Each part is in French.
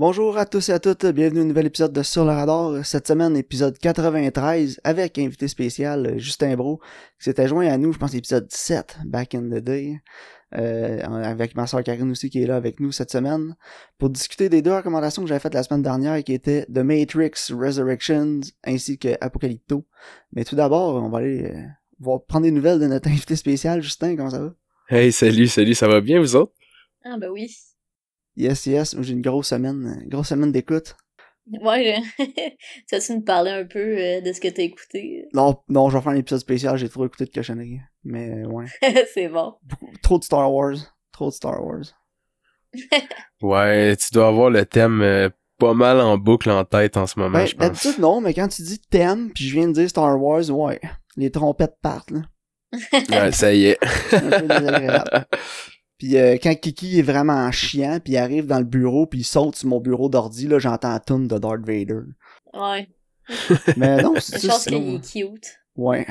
Bonjour à tous et à toutes, bienvenue à un nouvel épisode de Sur le radar. Cette semaine, épisode 93, avec invité spécial euh, Justin Bro, qui s'était joint à nous, je pense, épisode 7, back in the day. Euh, avec ma soeur Karine aussi qui est là avec nous cette semaine pour discuter des deux recommandations que j'avais faites la semaine dernière qui étaient The Matrix Resurrections ainsi que Apocalypto. Mais tout d'abord, on va aller euh, voir prendre des nouvelles de notre invité spécial Justin, comment ça va? Hey, salut, salut, ça va bien vous autres? Ah ben oui. Yes, yes, j'ai une grosse semaine, une grosse semaine d'écoute. Ouais, tu vas-tu nous parler un peu euh, de ce que t'as écouté? Non, non, je vais faire un épisode spécial, j'ai trop écouté de cochonneries. Mais ouais. c'est bon. Beaucoup- trop de Star Wars. Trop de Star Wars. Ouais, tu dois avoir le thème euh, pas mal en boucle en tête en ce moment, Ben, je pense. d'habitude, non, mais quand tu dis thème, puis je viens de dire Star Wars, ouais. Les trompettes partent, là. Ouais, ça y est. Un peu désagréable. Puis euh, quand Kiki est vraiment chiant, puis il arrive dans le bureau, puis il saute sur mon bureau d'ordi, là, j'entends la tune de Darth Vader. Ouais. Mais non, Je c'est ça, pense qu'il est cute. Ouais.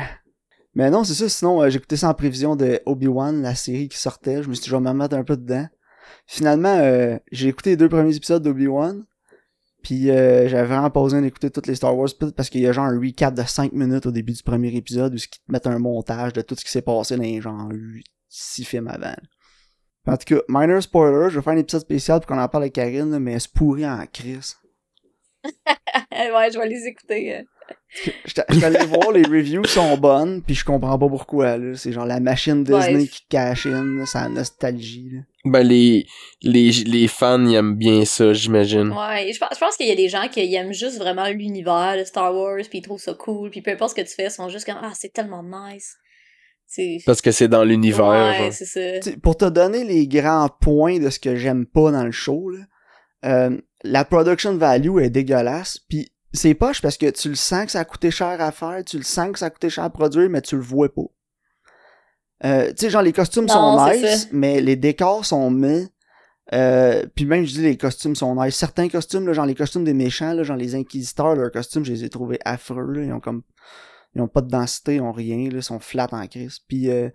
Mais non, c'est ça, sinon, euh, j'écoutais ça en prévision de Obi-Wan, la série qui sortait. Je me suis dit, je vais me mettre un peu dedans. Finalement, euh, j'ai écouté les deux premiers épisodes d'Obi-Wan. Puis euh, j'avais vraiment pas besoin d'écouter toutes les Star Wars parce qu'il y a genre un recap de 5 minutes au début du premier épisode où ils te mettent un montage de tout ce qui s'est passé dans les genre 6 films avant. En tout cas, minor spoiler, je vais faire un épisode spécial pour qu'on en parle avec Karine, là, mais c'est pourri en crise. ouais, je vais les écouter. J'étais j'étais allé voir, les reviews sont bonnes, puis je comprends pas pourquoi, là. C'est genre la machine Disney Ouais. qui cache in, la nostalgie, là. Ben, les, les, les fans, ils aiment bien ça, j'imagine. Ouais, je pense, je pense qu'il y a des gens qui aiment juste vraiment l'univers de Star Wars, puis ils trouvent ça cool, puis peu importe ce que tu fais, ils sont juste comme « Ah, c'est tellement nice! ». Parce que c'est dans l'univers. Ouais, c'est ça. T'sais, pour te donner les grands points de ce que j'aime pas dans le show, là, euh, la production value est dégueulasse, puis c'est poche parce que tu le sens que ça a coûté cher à faire, tu le sens que ça a coûté cher à produire, mais tu le vois pas. Euh, tu sais, genre, les costumes Non, sont nice, ça. mais les décors sont mis. Euh, puis même, je dis, les costumes sont nice. Certains costumes, là, genre les costumes des méchants, là, genre les inquisiteurs, leurs costumes, je les ai trouvés affreux, là. Ils ont comme... Ils ont pas de densité, ils ont rien, là. Ils sont flats en crise. Puis euh,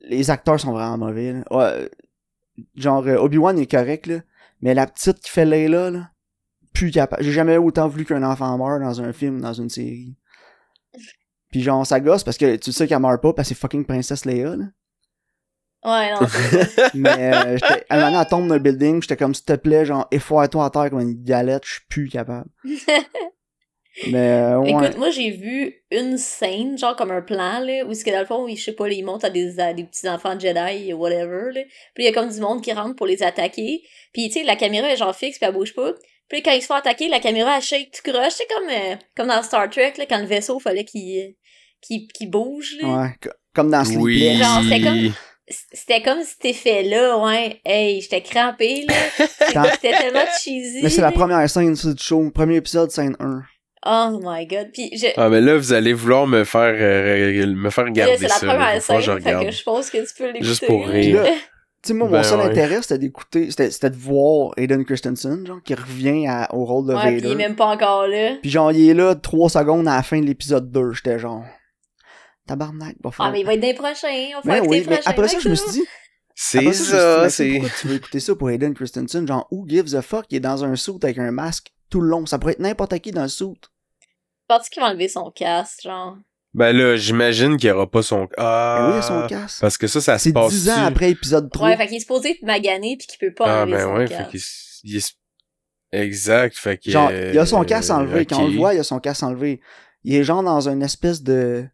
les acteurs sont vraiment mauvais, là. Ouais, genre, euh, Obi-Wan est correct, là. Mais la petite qui fait Layla, là, plus capable. J'ai jamais autant voulu qu'un enfant meure dans un film, dans une série. Puis genre, ça gosse parce que tu sais qu'elle meurt pas parce que c'est fucking Princesse Leia, là. Ouais, non. Mais euh, à un moment elle tombe dans le building, j'étais comme, s'il te plaît, genre, effoire-toi à terre comme une galette, je suis plus capable. Mais euh, ouais. Écoute, moi j'ai vu une scène, genre comme un plan, là, où c'est que dans le fond, je sais pas, là, ils montent à des, à des petits enfants Jedi, whatever, là. Puis il y a comme du monde qui rentre pour les attaquer. Puis tu sais, la caméra est genre fixe, puis elle bouge pas. Puis quand ils se font attaquer, la caméra elle shake tout croche. C'est comme, euh, comme dans Star Trek, là, quand le vaisseau fallait qu'il qu'il qu'il bouge, là. Ouais, co- comme dans Oui. Sleepless. Genre, c'était comme- C'était comme cet effet-là, ouais. Hey, j'étais crampée, là. C'était tellement cheesy. Mais c'est la première scène du show, premier épisode, scène 1. Oh my god. Puis je, Ah, mais là, vous allez vouloir me faire, euh, me faire Là, regarder c'est la première pas scène, je fait regarde. que je pense que tu peux l'écouter. Juste pour rire. Là, Tu sais, moi, mon Ben seul ouais. intérêt, c'était d'écouter, c'était, c'était de voir Aiden Christensen, genre, qui revient à- au rôle de Ouais, pis il Vader. est même pas encore là. Puis genre, il est là trois secondes à la fin de l'épisode 2. J'étais genre, tabarnak, va Ah, mais il va être les prochains. On va Ben oui, mais après ça, je me suis dit, C'est ça, c'est... pourquoi tu veux écouter ça pour Aiden Christensen? Genre, who gives a fuck? Il est dans un suit avec un masque tout le long. Ça pourrait être n'importe qui dans le suit. Penses-tu qu'il va enlever son casque, genre? Ben là, j'imagine qu'il aura pas son... Ben Ah... oui, il a son casque. Parce que ça, ça se C'est passe 10 ans après épisode 3. Ouais, fait qu'il est supposé être magané pis qu'il peut pas Ah, enlever ben son ouais, fait casque. qu'il... s- il est- Exact, fait que... Genre, il a son casque enlevé. Quand on le voit, il a son casque enlevé. Il est genre dans une espèce de...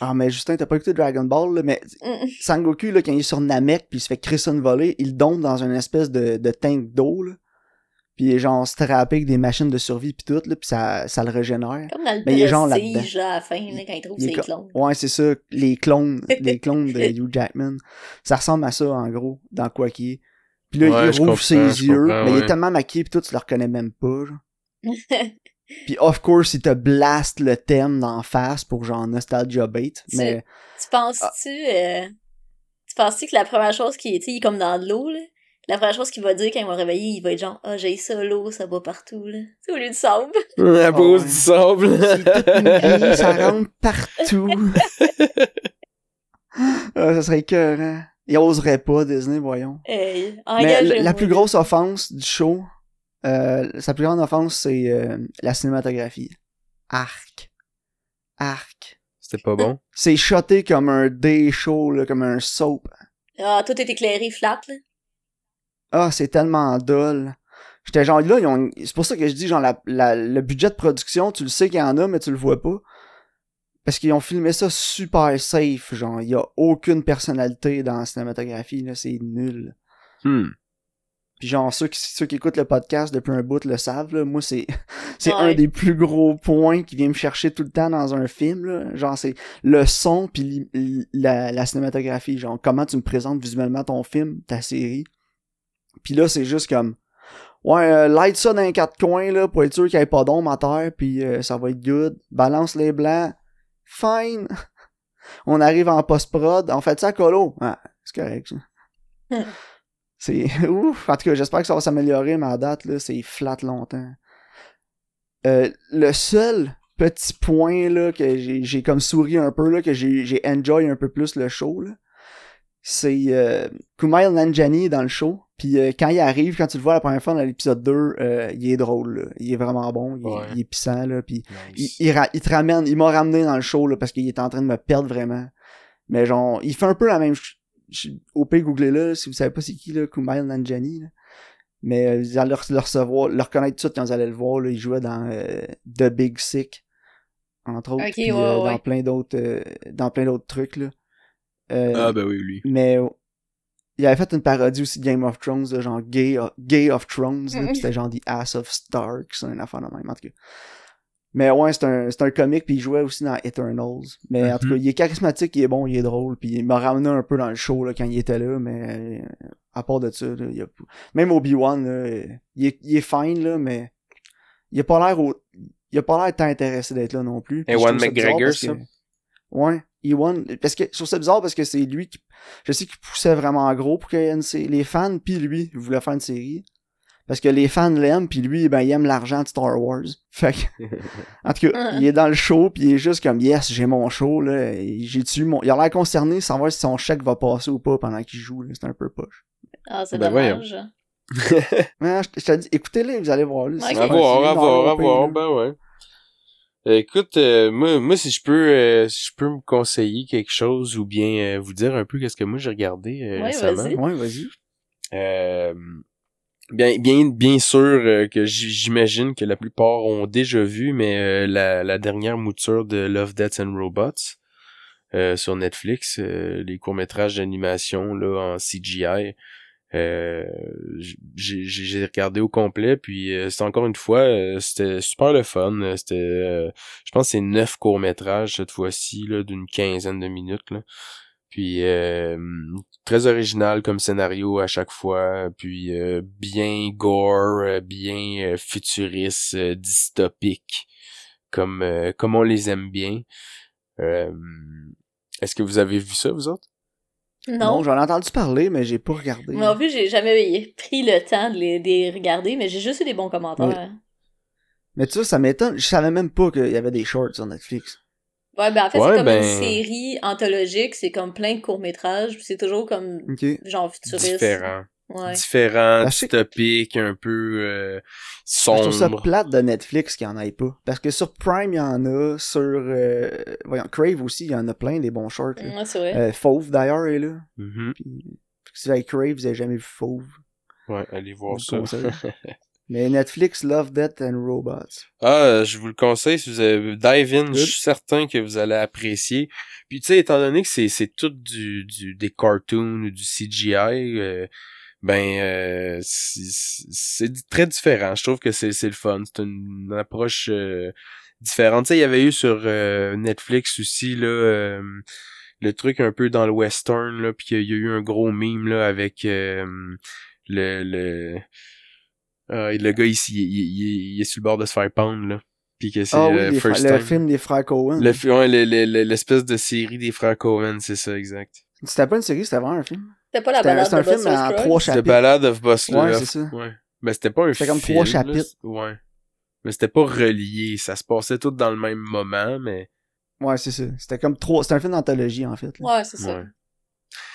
Ah, mais Justin, t'as pas écouté Dragon Ball, là, mais Mm. Sangoku, là, quand il est sur Namek, puis il se fait crisser une volée, il tombe dans une espèce de, de tank d'eau, là. Puis il est genre strappé avec des machines de survie pis tout, là, pis ça, ça le régénère. Comme dans le Mais il est genre prestige, là, à la fin, là, quand il trouve Il est ses co- clones. Ouais, c'est ça, les clones, les clones de Hugh Jackman. Ça ressemble à ça, en gros, dans quoi qu'il est. Puis là, Ouais, il rouvre ses yeux, mais il est tellement maquillé pis tout, tu le reconnais même pas, genre. Puis of course, il te blast le thème d'en face pour genre Nostalgia Bait, Tu- mais... Tu penses-tu, euh, tu penses-tu que la première chose qui est, tu sais, il est comme dans de l'eau, là? La première chose qu'il va dire quand il va réveiller, il va être genre, ah, j'ai ça, l'eau, ça va partout, là. Tu sais, au lieu de sable. À cause ouais. du sable. C'est toute une vie, ça rentre partout. Ah, ça serait écœurant. Il oserait pas, Disney, voyons. Hey, Mais engagez-moi. la, la plus grosse offense du show, Euh, sa plus grande offense, c'est euh, la cinématographie. Arc. Arc. C'était pas bon? C'est shoté comme un day show, là, comme un soap. Ah, tout est éclairé flat, là. Ah, c'est tellement dull. J'étais genre là, ils ont... c'est pour ça que je dis genre la, la- le budget de production, tu le sais qu'il y en a, mais tu le vois pas. Parce qu'ils ont filmé ça super safe, genre il y a aucune personnalité dans la cinématographie, là, c'est nul. Hmm. Puis genre ceux qui, ceux qui écoutent le podcast depuis un bout le savent, là, moi c'est c'est Ouais. un des plus gros points qui vient me chercher tout le temps dans un film, là. genre c'est le son puis la, la cinématographie, genre comment tu me présentes visuellement ton film, ta série. Puis là c'est juste comme ouais euh, light ça dans les quatre coins là pour être sûr qu'il n'y ait pas d'ombre à terre puis euh, ça va être good. Balance les blancs, fine. On arrive en post prod, on fait ça colo, ah, c'est correct. ça. C'est ouf. En tout cas, j'espère que ça va s'améliorer, mais à date, là, c'est flat longtemps. Euh, le seul petit point là que j'ai j'ai comme souri un peu là que j'ai j'ai enjoy un peu plus le show là c'est euh, Kumail Nanjiani dans le show puis euh, quand il arrive quand tu le vois la première fois dans l'épisode 2 euh, il est drôle là. il est vraiment bon il, est- Ouais. il est puissant là puis il, Nice. il, ra- il te ramène, il m'a ramené dans le show là, parce qu'il était en train de me perdre vraiment. Mais genre, il fait un peu la même Au pire, googlez-le, si vous savez pas c'est qui, là, Kumail Nanjiani. là. Mais euh, vous allez le, le recevoir, le reconnaître tout de suite quand vous allez le voir. Là, il jouait dans euh, The Big Sick, entre autres. Ok, puis, ouais, euh, ouais. Dans plein d'autres euh, dans plein d'autres trucs. Là. Euh, Ah, ben oui, lui. mais il avait fait une parodie aussi de Game of Thrones, là, genre Gay, Gay of Thrones, là, pis c'était genre The Ass of Stark, c'est un affaire de même, en tout cas. Mais ouais, c'est un, c'est un comique, puis il jouait aussi dans Eternals. Mais en tout cas, il est charismatique, il est bon, il est drôle, puis il m'a ramené un peu dans le show là, quand il était là, mais à part de ça, là, il y a... même Obi-Wan, là, il, est, il est fine, là, mais il a pas l'air au... il a pas l'air tant intéressé d'être là non plus. Ça bizarre McGregor, que- ça? Ouais, Ewan, parce que ça bizarre parce que c'est lui qui, je sais qu'il poussait vraiment gros pour qu'il y ait une série. Les fans, puis lui, voulaient faire une série. Parce que les fans l'aiment, puis lui, ben, il aime l'argent de Star Wars. Fait que, en tout cas, il est dans le show, puis il est juste comme, yes, j'ai mon show, là. et J'ai tué mon, il a l'air concerné, sans savoir si son chèque va passer ou pas pendant qu'il joue, là. C'est un peu poche. Ah, c'est Ben dommage. Mais je, je te dis, écoutez-les, vous allez voir, là. À voir, à voir, à voir, ben ouais. Écoute, euh, moi, moi, si je peux, euh, si je peux me conseiller quelque chose ou bien euh, vous dire un peu qu'est-ce que moi j'ai regardé euh, Ouais, récemment. vas-y. Ouais, vas-y. Euh, bien, bien, bien sûr euh, que j'imagine que la plupart ont déjà vu, mais euh, la, la dernière mouture de Love, Death and Robots euh, sur Netflix, euh, les courts métrages d'animation là en CGI. Euh, j'ai regardé au complet puis euh, c'est encore une fois euh, c'était super le fun c'était je pense c'est neuf courts métrages cette fois-ci d'une quinzaine de minutes là. Puis euh, très original comme scénario à chaque fois puis euh, bien gore bien futuriste dystopique comme comme on les aime bien. Est-ce que vous avez vu ça vous autres? Non, Non. j'en ai entendu parler, mais j'ai pas regardé. Moi non plus, j'ai jamais pris le temps de les, de les regarder, mais j'ai juste eu des bons commentaires. Mais tu vois, ça m'étonne. Je savais même pas qu'il y avait des shorts sur Netflix. Ouais, ben en fait, Ouais, c'est comme ben- une série anthologique, c'est comme plein de courts-métrages, c'est toujours comme Ok. genre futuriste. différent Ouais. différent Ben, dystopique un peu euh, Je trouve ça plate de Netflix qu'il y en ait pas. Parce que sur Prime, il y en a. Sur. euh, voyons, Crave aussi, il y en a plein des bons shorts. là. Ouais, c'est vrai. Euh, Fauve d'ailleurs est là. Mhm. Puis, si vous avez Crave, vous avez jamais vu Fauve. ouais allez voir ça. Mais Netflix, Love, Death and Robots. Ah, euh, je vous le conseille, si vous avez dive in, Good. je suis certain que vous allez apprécier. Puis tu sais, étant donné que c'est c'est tout du, du des cartoons ou du CGI, euh, ben euh, c'est très différent. Je trouve que c'est c'est le fun. C'est une approche euh, différente. Tu sais, il y avait eu sur euh, Netflix aussi là euh, le truc un peu dans le western là, puis il y a eu un gros meme là avec euh, le le ah, le gars ici, il, il- il- il est sur le bord de se faire pendre, là. Puis que c'est Ah oui, le first le film des frères Cohen. Le fi- ouais, le- le- le- l'espèce de série des frères Cohen, c'est ça, exact. C'était pas une série, c'était vraiment un film? C'était pas la balade c'est un de film Buster en Scruggs? trois chapitres. Ballad of Buster. Ouais, c'est ça. Ouais. Ben, c'était pas un C'était comme film, trois là. chapitres. Ouais. Mais c'était pas relié. Ça se passait tout dans le même moment, mais... Ouais, c'est ça. C'était comme trois. C'était un film d'anthologie, en fait. là. Ouais, c'est ça. Ouais.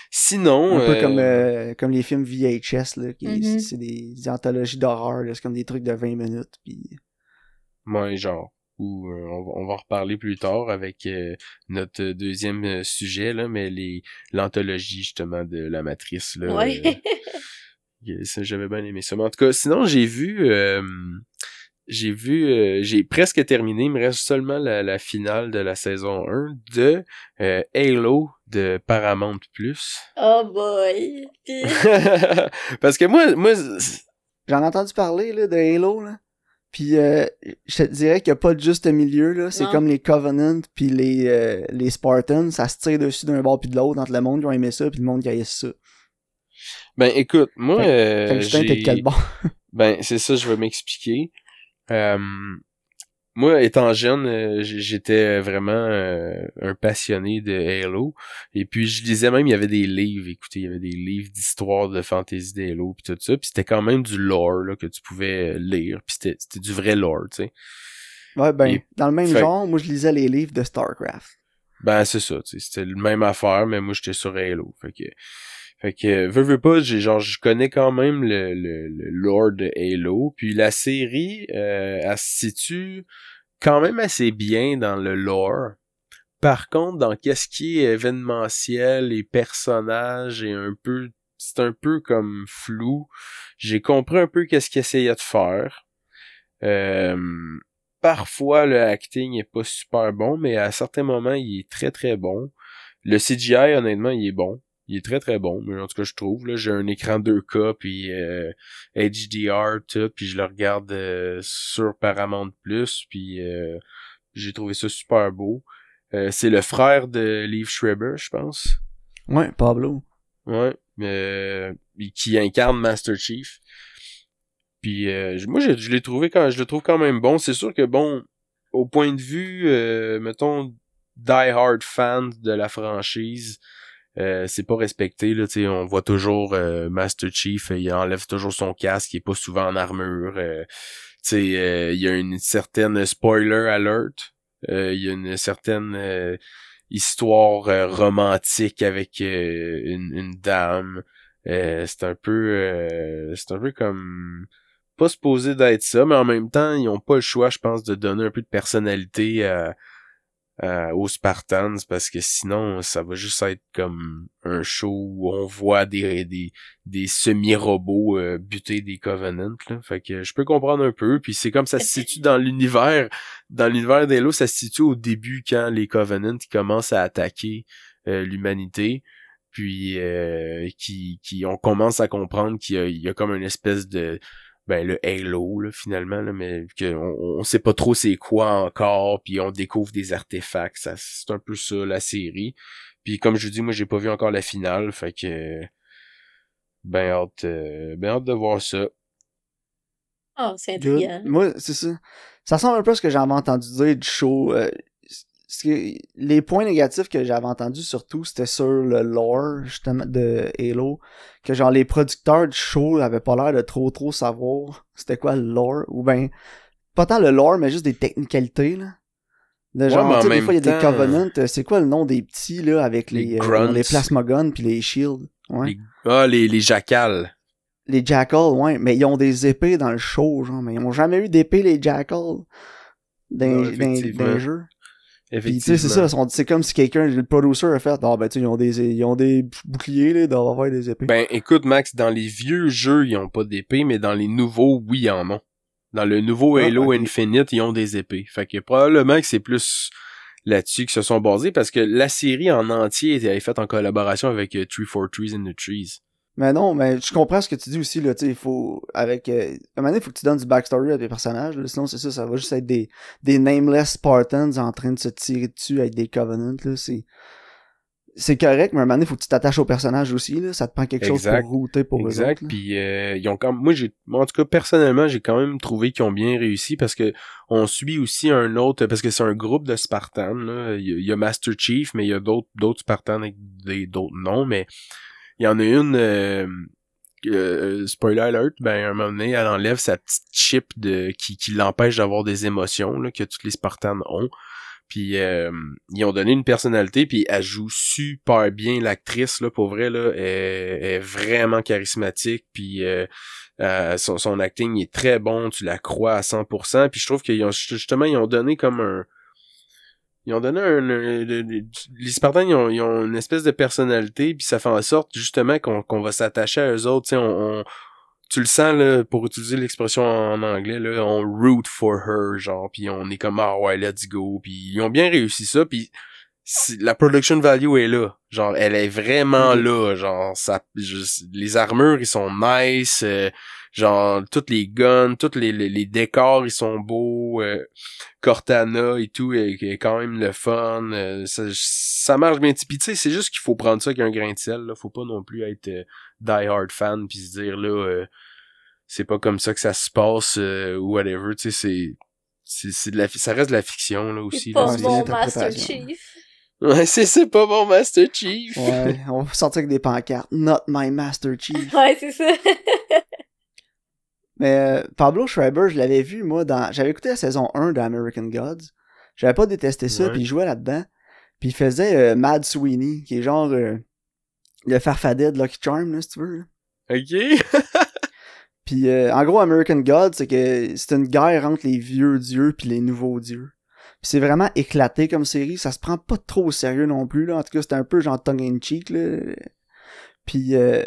Sinon... Un peu euh, comme, euh, comme les films VHS, là, qui Mhm. c'est des, des anthologies d'horreur, là, c'est comme des trucs de 20 minutes, puis... Ouais, genre. Ou euh, on, va, on va en reparler plus tard avec euh, notre deuxième euh, sujet, là, mais les l'anthologie justement de la matrice. Là, Ouais. euh, Yeah, ça, J'avais bien aimé ça. Mais en tout cas, sinon, j'ai vu... euh, j'ai vu... euh, j'ai presque terminé. Il me reste seulement la, la finale de la saison 1 de euh, Halo de Paramount+. Plus. oh boy. Puis, Parce que moi... moi J'en ai entendu parler, là, de Halo, là. Puis euh, je te dirais qu'il n'y a pas de juste milieu, là. C'est comme les Covenant puis les, euh, les Spartans. Ça se tire dessus d'un bord puis de l'autre entre le monde qui ont aimé ça puis le monde qui a aimé ça. ben écoute, moi... euh, fait que Justin, t'es de quel bord? Ben, c'est ça, je vais m'expliquer. Euh, moi, étant jeune, euh, j'étais vraiment euh, un passionné de Halo. Et puis, je lisais même, il y avait des livres, écoutez, il y avait des livres d'histoire de fantasy de Halo, puis tout ça. Puis c'était quand même du lore là, que tu pouvais euh, lire. Puis c'était du vrai lore, tu sais. Ouais, ben, Et- dans le même fait- genre, moi, je lisais les livres de StarCraft. Ben, c'est ça, tu sais, c'était le même affaire, mais moi, j'étais sur Halo. Fait que, fait que, veux, veux pas, j'ai, genre, je connais quand même le, le, le Halo. Puis la série, euh, elle se situe quand même assez bien dans le lore. Par contre, dans qu'est-ce qui est événementiel, les personnages et un peu, c'est un peu comme flou. J'ai compris un peu qu'est-ce qu'il essayait de faire. Euh, parfois le acting est pas super bon, mais à certains moments il est très très bon. Le CGI honnêtement il est bon. Il est très très bon, mais en tout cas je trouve. Là, j'ai un écran 2K puis euh, HDR tout, puis je le regarde euh, sur Paramount Plus, puis euh, j'ai trouvé ça super beau. Euh, c'est le frère de Liv Schreiber, je pense. Ouais, Pablo. Ouais, euh, qui incarne Master Chief. Puis euh, moi je, je l'ai trouvé quand je le trouve quand même bon. C'est sûr que bon, au point de vue, euh, mettons, die hard fan de la franchise, euh, c'est pas respecté là. Tu on voit toujours euh, Master Chief, euh, il enlève toujours son casque, il est pas souvent en armure. euh, tu euh, il y a une certaine spoiler alert. Il y a une certaine histoire romantique avec une, une dame. C'est un peu c'est un peu comme pas supposé d'être ça, mais en même temps, ils ont pas le choix, je pense, de donner un peu de personnalité à, à- aux Spartans parce que sinon, ça va juste être comme un show où on voit des des, des semi-robots euh, buter des Covenants. Là. Fait que je peux comprendre un peu. Puis c'est comme ça se situe dans l'univers. Dans l'univers d'Halo, ça se situe au début quand les Covenants commencent à attaquer euh, l'humanité puis euh, qui, qui on commence à comprendre qu'il y y a comme une espèce de ben le Halo là, finalement là, mais que on, on sait pas trop c'est quoi encore puis on découvre des artefacts ça c'est un peu ça la série puis comme je vous dis moi j'ai pas vu encore la finale fait que ben hâte euh, ben hâte de voir ça oh, c'est intriguant. Moi, c'est ça. Ça ressemble un peu à ce que j'avais entendu dire du show. euh, les points négatifs que j'avais entendus surtout, c'était sur le lore, justement, de Halo. Que genre, les producteurs du show avaient pas l'air de trop trop savoir c'était quoi le lore. Ou ben, pas tant le lore, mais juste des technicalités, là. De genre, tu sais, des fois, il y a des Covenants. euh, C'est quoi le nom des petits, là, avec Les les, euh, les plasma guns puis les shields? Ouais. les, ah les les jackals Les Jackals, ouais, mais ils ont des épées dans le show, genre, mais ils ont jamais eu d'épée, les Jackals, Non, dans, effectivement. Effectivement sais, c'est ça, c'est comme si quelqu'un, le producer a fait, ah, ben, tu sais, ils ont des, ils ont des boucliers, là, ils doivent avoir des épées. Ben, écoute, Max, dans les vieux jeux, ils ont pas d'épée, mais dans les nouveaux, oui, ils en ont. Dans le nouveau Ah, Halo. Infinite, ils ont des épées. Fait que probablement que c'est plus là-dessus qu'ils se sont basés, parce que la série en entier était faite en collaboration avec euh, 343 Trees in the Trees. Mais non, mais je comprends ce que tu dis aussi, là, tu sais, il faut, avec, euh, à un moment donné, il faut que tu donnes du backstory à tes personnages, là, sinon c'est ça, ça va juste être des, des nameless Spartans en train de se tirer dessus avec des Covenants, là, c'est, c'est correct, mais à un moment donné, faut que tu t'attaches aux personnages aussi, là, ça te prend quelque chose pour router pour eux exact. autres, là. Puis euh, ils ont quand moi j'ai moi, en tout cas personnellement j'ai quand même trouvé qu'ils ont bien réussi parce que on suit aussi un autre parce que c'est un groupe de Spartans là. Il y, a, il y a Master Chief mais il y a d'autres d'autres Spartans avec des d'autres noms mais il y en a une euh, euh, spoiler alert ben à un moment donné elle enlève sa petite chip de qui qui l'empêche d'avoir des émotions là que tous les Spartans ont Puis euh, ils ont donné une personnalité, puis elle joue super bien l'actrice là, pour vrai là, est vraiment charismatique, puis euh, euh, son, son acting est très bon, tu la crois à 100%. Puis je trouve qu'ils ont justement ils ont donné comme un ils ont donné un, les Spartans ils ont, ils ont, une espèce de personnalité puis ça fait en sorte justement qu'on qu'on va s'attacher à eux autres. Tu sais on, on, tu le sens là pour utiliser l'expression en anglais là on root for her genre puis on est comme ah ouais let's go puis ils ont bien réussi ça puis la production value est là. Genre elle est vraiment là genre ça les armures ils sont nice euh, genre toutes les guns toutes les, les, décors ils sont beaux euh, Cortana et tout est, est, quand même le fun euh, ça, ça, marche bien. Puis tu sais c'est juste qu'il faut prendre ça avec un grain de sel là. Faut pas non plus être die hard fan puis se dire là euh, c'est pas comme ça que ça se passe euh, ou whatever. Tu sais c'est c'est de la ça reste de la fiction là aussi pas là, bon Master Chief. Ouais c'est c'est pas bon Master Chief. Ouais on va sortir avec des pancartes. Not my Master Chief. Ouais c'est ça mais euh, Pablo Schreiber je l'avais vu moi dans j'avais écouté la saison 1 d'American Gods j'avais pas détesté ça puis il jouait là-dedans puis il faisait Mad Sweeney qui est genre le farfadet de Lucky Charm, là, si tu veux. Ok. puis euh, en gros, American God, c'est que c'est une guerre entre les vieux dieux puis les nouveaux dieux. Puis c'est vraiment éclaté comme série, ça se prend pas trop au sérieux non plus, là. En tout cas, c'était un peu genre tongue-in-cheek, là. Puis euh,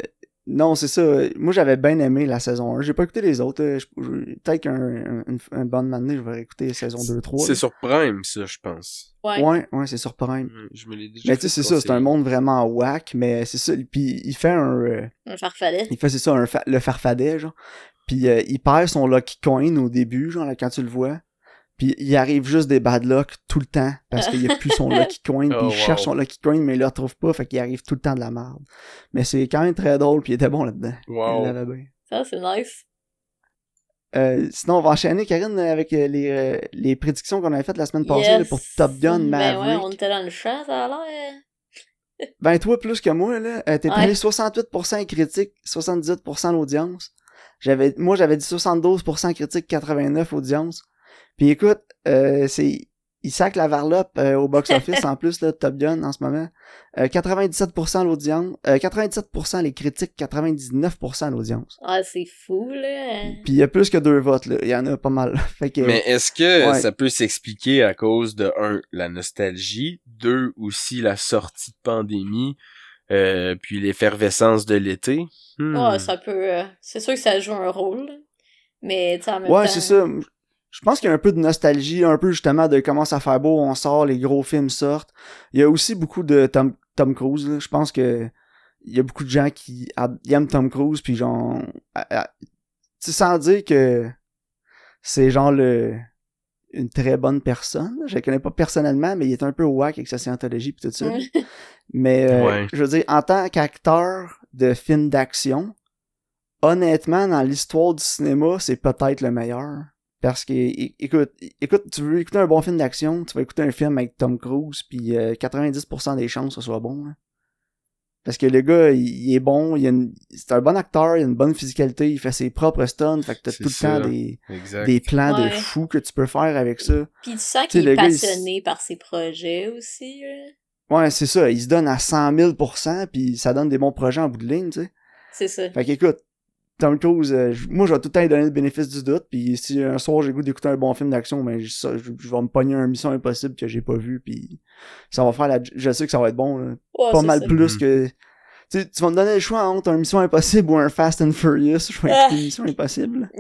non, c'est ça. Moi, j'avais bien aimé la saison 1. J'ai pas écouté les autres. Peut-être qu'un un, un, bon moment je vais écouter la saison 2-3. C'est sur Prime, ça, je pense. Ouais, ouais, ouais c'est sur Prime. Je me l'ai déjà Mais tu sais, c'est ça, c'est un monde vraiment whack, mais c'est ça. Puis il fait un... Euh, un farfadet. Il fait, c'est ça, un le farfadet, genre. Puis euh, il perd son Lucky Coin au début, genre, là, quand tu le vois. Puis il arrive juste des bad luck tout le temps parce qu'il a plus son Lucky Coin. Puis Oh, il cherche wow. son Lucky Coin, mais il le retrouve pas. Fait qu'il arrive tout le temps de la merde. Mais c'est quand même très drôle. Puis il était bon là-dedans. Il Wow. l'avait bien. Ça, c'est nice. Euh, sinon, on va enchaîner, Karine, avec euh, les, euh, les prédictions qu'on avait faites la semaine passée là, pour Top Gun Ben Maverick. ouais, on était dans le champ, ça a l'air. Ben, toi, plus que moi, là. Euh, T'es Ouais. allé 68% critique, 78% l'audience. J'avais, moi, j'avais dit 72% critique, 89 audience. Puis écoute, euh, c'est, il sac la varlope euh, au box-office en plus, là, Top Gun, en ce moment. Euh, 97% l'audience, euh, 97% les critiques, 99% l'audience. Ah, c'est fou, là. Puis il y a plus que deux votes, là. Il y en a pas mal. fait que, Mais est-ce que Ouais. ça peut s'expliquer à cause de un la nostalgie, deux aussi la sortie de pandémie, euh, puis l'effervescence de l'été? Hmm. Ah, ça peut. euh, c'est sûr que ça joue un rôle. Mais, tu sais, en même Ouais, temps. c'est ça. Je pense qu'il y a un peu de nostalgie, un peu justement de comment ça fait beau, on sort, les gros films sortent. Il y a aussi beaucoup de Tom, Tom Cruise. là. Je pense que il y a beaucoup de gens qui aiment Tom Cruise, puis genre, tu sais, sans dire que c'est genre le une très bonne personne. Je le connais pas personnellement, mais il est un peu whack avec sa scientologie puis tout ça. Mais euh, Ouais. je veux dire, en tant qu'acteur de film d'action, honnêtement, dans l'histoire du cinéma, c'est peut-être le meilleur. Parce que, écoute, écoute, tu veux écouter un bon film d'action, tu vas écouter un film avec Tom Cruise, puis euh, 90% des chances que ce soit bon. hein. Parce que le gars, il, il est bon, il a une- c'est un bon acteur, il a une bonne physicalité, il fait ses propres stunts, fait que t'as C'est tout le ça. temps des, Exact. des plans de fou que tu peux faire avec ça. Puis tu sens qu'il est il passionné par ses projets aussi, là. Ouais, c'est ça, il se donne à 100 000% puis ça donne des bons projets en bout de ligne, tu sais. C'est ça. Fait qu'écoute, Tom Cruise, euh, moi, je vais tout le temps lui donner le bénéfice du doute, puis si un soir j'ai goût d'écouter un bon film d'action, ben, je, je, je vais me pogner un Mission Impossible que j'ai pas vu, puis ça va faire la... Je sais que ça va être bon, là. Ouais, Pas mal ça. plus Mhm. que... Tu sais, tu vas me donner le choix entre un Mission Impossible ou un Fast and Furious, je vais Ah. écouter Mission Impossible.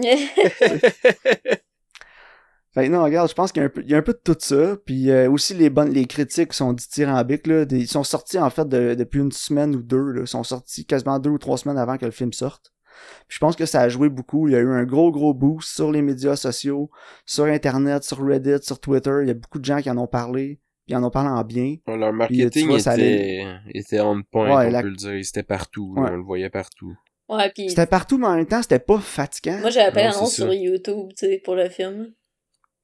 Fait que non, regarde, je pense qu'il y a un peu, il y a un peu de tout ça. Puis euh, aussi les bonnes, les critiques sont dithyrambiques là. Des- ils sont sortis en fait de- depuis une semaine ou deux. Là. Ils sont sortis quasiment deux ou trois semaines avant que le film sorte. Puis je pense que ça a joué beaucoup. Il y a eu un gros gros boost sur les médias sociaux, sur Internet, sur Reddit, sur Twitter. Il y a beaucoup de gens qui en ont parlé. Puis en ont parlé en bien. Leur marketing vois, était, était on point, Ouais, on la- peut le dire. C'était partout. Ouais. On le voyait partout. ouais, puis C'était partout, mais en même temps, c'était pas fatigant. moi j'avais pas ça. sur YouTube, tu sais, pour le film.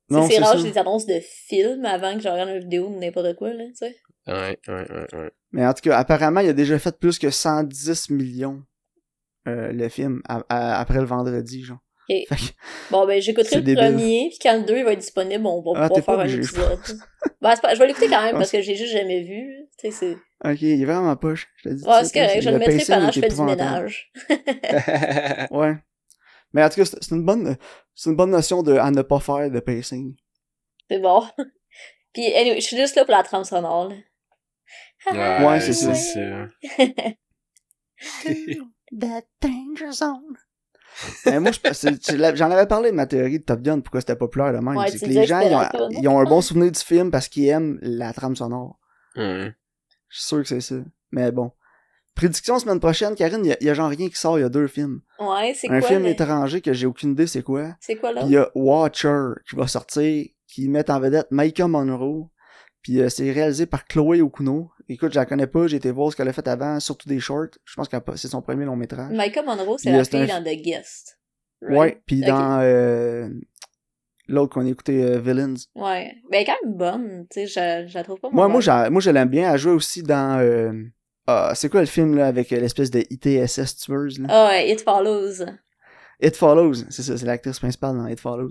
C'est rare j'ai des annonces de films avant que je regarde une vidéo de n'importe quoi, là, tu sais. Ouais, ouais, ouais, ouais. Mais en tout cas, apparemment, il a déjà fait plus que 110 millions euh, le film après le vendredi, genre. Que- Bon, ben, j'écouterai le débile. premier, puis quand le 2 va être disponible, on va Ah, pouvoir faire un épisode. Bah, c'est pas... je vais l'écouter quand même parce que j'ai juste jamais vu. Tu sais, c'est. Ok, il est vraiment poche. Je te dis Ouais, c'est correct, suite, je le mettrai pendant que je fais du ménage. Ouais. Mais en tout cas, c'est une bonne, c'est une bonne notion de, à ne pas faire de pacing. C'est bon. Puis, anyway, je suis juste là pour la trame sonore, là. Ouais, c'est ça. That danger zone. Mais moi, j'en avais parlé de ma théorie de Top Gun, pourquoi c'était populaire de même. Ouais, c'est que les gens, c'était ils ont, ils un bon souvenir du film parce qu'ils aiment la trame sonore. Je suis sûr que c'est ça. Mais bon. Prédiction semaine prochaine, Karine, il y a- il y, a genre rien qui sort, il y a deux films. Ouais, c'est Un quoi, film le- étranger que j'ai aucune idée c'est quoi. C'est quoi, là? Il y a Watcher qui va sortir, qui met en vedette Micah Monroe. Puis euh, c'est réalisé par Chloé Okuno. Écoute, je la connais pas, j'ai été voir ce qu'elle a fait avant, surtout des shorts. Je pense que c'est son premier long métrage. Micah Monroe, c'est la euh, fille un- dans The Guest. Right? Ouais, puis dans euh, l'autre qu'on a écouté, euh, Villains. Ouais. Ben, elle est quand même bonne, tu sais, je, je la trouve pas Moi, moi, moi, je l'aime bien. Elle jouait aussi dans. euh, ah, c'est quoi le film là avec l'espèce de ITSS tueuse là? Ah ouais, It Follows. It Follows, c'est ça, c'est l'actrice principale dans It Follows.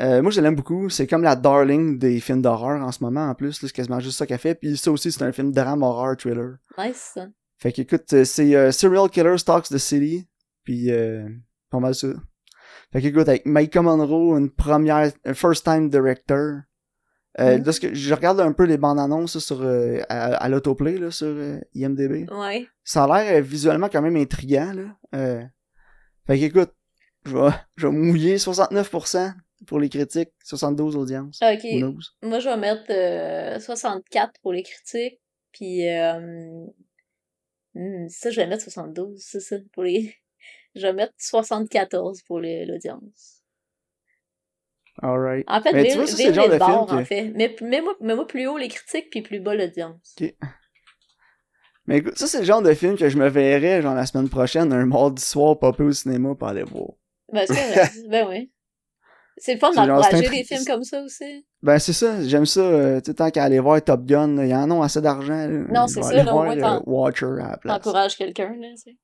Euh, moi, je l'aime beaucoup. C'est comme la darling des films d'horreur en ce moment, en plus. C'est quasiment juste ça qu'elle fait. Puis ça aussi, c'est un film drame, horreur, thriller. Nice, ça. Fait qu'écoute, euh, c'est euh, Serial Killer Stalks the City. Puis euh, pas mal ça. Fait qu'écoute, avec Micah Monroe, une première, un first time director. Euh, que, je regarde un peu les bandes annonces là, sur euh, à, à l'autoplay là, sur euh, IMDb. Ouais. Ça a l'air visuellement quand même intriguant, là. Fait qu'écoute, je vais, je vais mouiller 69% pour les critiques, 72 audiences. Ok. Moi, je vais mettre euh, 64 pour les critiques, puis euh, hmm, ça, je vais mettre 72, c'est ça, pour les... Je vais mettre 74 pour l'audience. Alright. En fait, Mais tu vois, ça, le genre de film bords, que- en fait. Mais, mais moi, mais moi, plus haut les critiques, puis plus bas l'audience. Mais écoute, ça, c'est le genre de film que je me verrais, genre, la semaine prochaine, un mardi soir, popper au cinéma pour aller voir. Ben, c'est vrai. ben oui. C'est le fun d'encourager des films comme ça aussi. Ben, c'est ça, j'aime ça, euh, tu sais, tant qu'à aller voir Top Gun, là, ils en ont assez d'argent. Non, c'est ça, aller là, au voir, moins, euh, Watcher à la place. T'encourages quelqu'un, là, tu sais.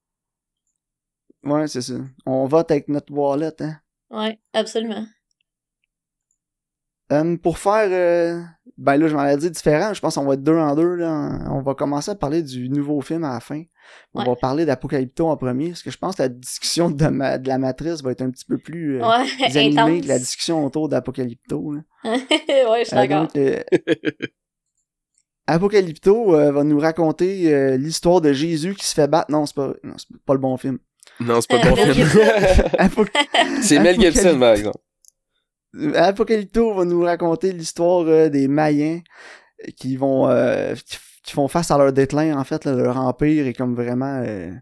Ouais, c'est ça. On vote avec notre wallet, hein. Ouais, absolument. Euh, pour faire, ben là, je m'en ai dit différent. Je pense qu'on va être deux en deux. Là. On va commencer à parler du nouveau film à la fin. On Ouais. va parler d'Apocalypto en premier, parce que je pense que la discussion de, ma- de la matrice va être un petit peu plus euh, Ouais, animée intense. que la discussion autour d'Apocalypto. là. ouais, je suis Euh, d'accord. euh, Apocalypto euh, va nous raconter euh, l'histoire de Jésus qui se fait battre. Non, c'est pas, non, c'est pas le bon film. Non, c'est pas le bon film. C'est Mel Gibson, par exemple. Apocalypto va nous raconter l'histoire euh, des Mayens euh, qui vont euh, qui, qui font face à leur déclin en fait leur empire est comme vraiment euh,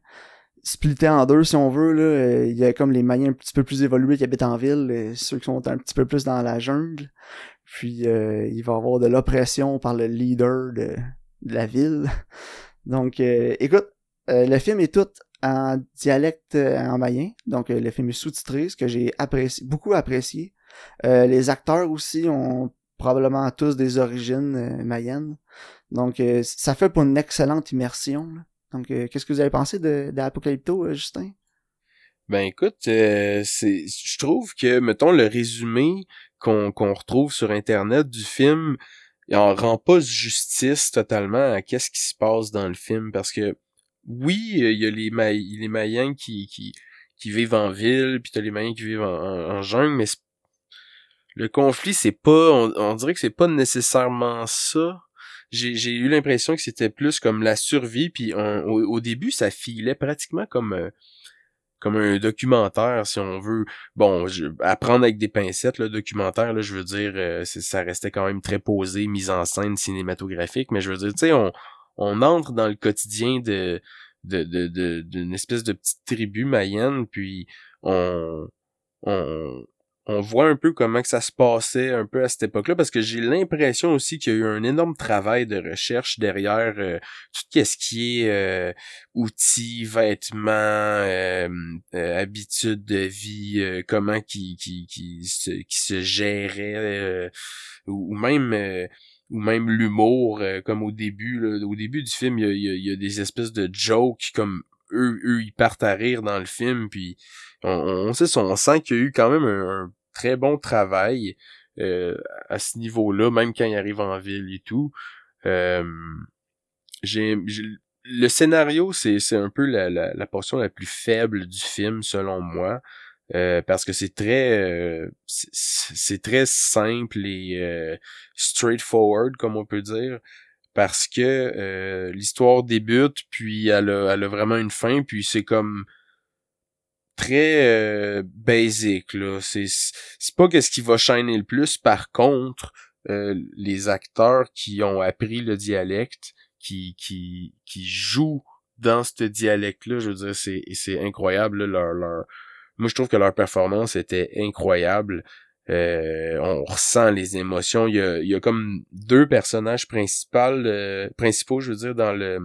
splitté en deux si on veut là. Euh, il y a comme les Mayens un petit peu plus évolués qui habitent en ville et ceux qui sont un petit peu plus dans la jungle. Puis euh, il va avoir de l'oppression par le leader de, la ville. Donc euh, écoute euh, le film est tout en dialecte euh, en mayen. Donc euh, le film est sous-titré ce que j'ai apprécié beaucoup apprécié euh, les acteurs aussi ont probablement tous des origines euh, mayennes. Donc, euh, ça fait pour une excellente immersion. Donc, qu'est-ce que vous avez pensé d'Apocalypto, Justin? Ben écoute, je trouve que, mettons, le résumé qu'on retrouve sur Internet du film, il en rend pas justice totalement à qu'est-ce qui se passe dans le film, parce que oui, il y a les, Ma Mayens qui, qui, vivent en ville, puis t'as les Mayens qui vivent en, en, en jungle, mais c'est- le conflit, c'est pas, on, on dirait que c'est pas nécessairement ça. J'ai, eu l'impression que c'était plus comme la survie, puis un- au, au début, ça filait pratiquement comme... euh, comme un documentaire, si on veut. Bon, je, à avec des pincettes, le documentaire, là, je veux dire, euh, ça restait quand même très posé, mise en scène cinématographique, mais je veux dire, tu sais, on, on entre dans le quotidien de de de de- d'une espèce de petite tribu mayenne, puis on on on voit un peu comment que ça se passait un peu à cette époque-là, parce que j'ai l'impression aussi qu'il y a eu un énorme travail de recherche derrière euh, tout ce qui est euh, outils, vêtements, euh, euh, habitudes de vie, euh, comment qui qui qui se qui se gérait ou, ou même ou même l'humour euh, comme au début là, au début du film il y a, y a- y a des espèces de jokes comme eux eux ils partent à rire dans le film puis on, on sait on sent qu'il y a eu quand même un, un très bon travail euh, à ce niveau-là, même quand il arrive en ville et tout. Euh, j'ai, le scénario, c'est, c'est un peu la, la, la, portion la plus faible du film, selon moi. Euh, parce que c'est très euh, c'est très simple et euh, straightforward comme on peut dire parce que l'histoire débute puis elle a, elle a vraiment une fin puis c'est comme très basic là c'est c'est pas qu'est-ce qui va shiner le plus par contre les acteurs qui ont appris le dialecte qui qui qui jouent dans ce dialecte là je veux dire c'est c'est incroyable leur leur moi, je trouve que leur performance était incroyable. Euh, on ressent les émotions. Il y a, il y a comme deux personnages principaux, euh, principaux, je veux dire, dans le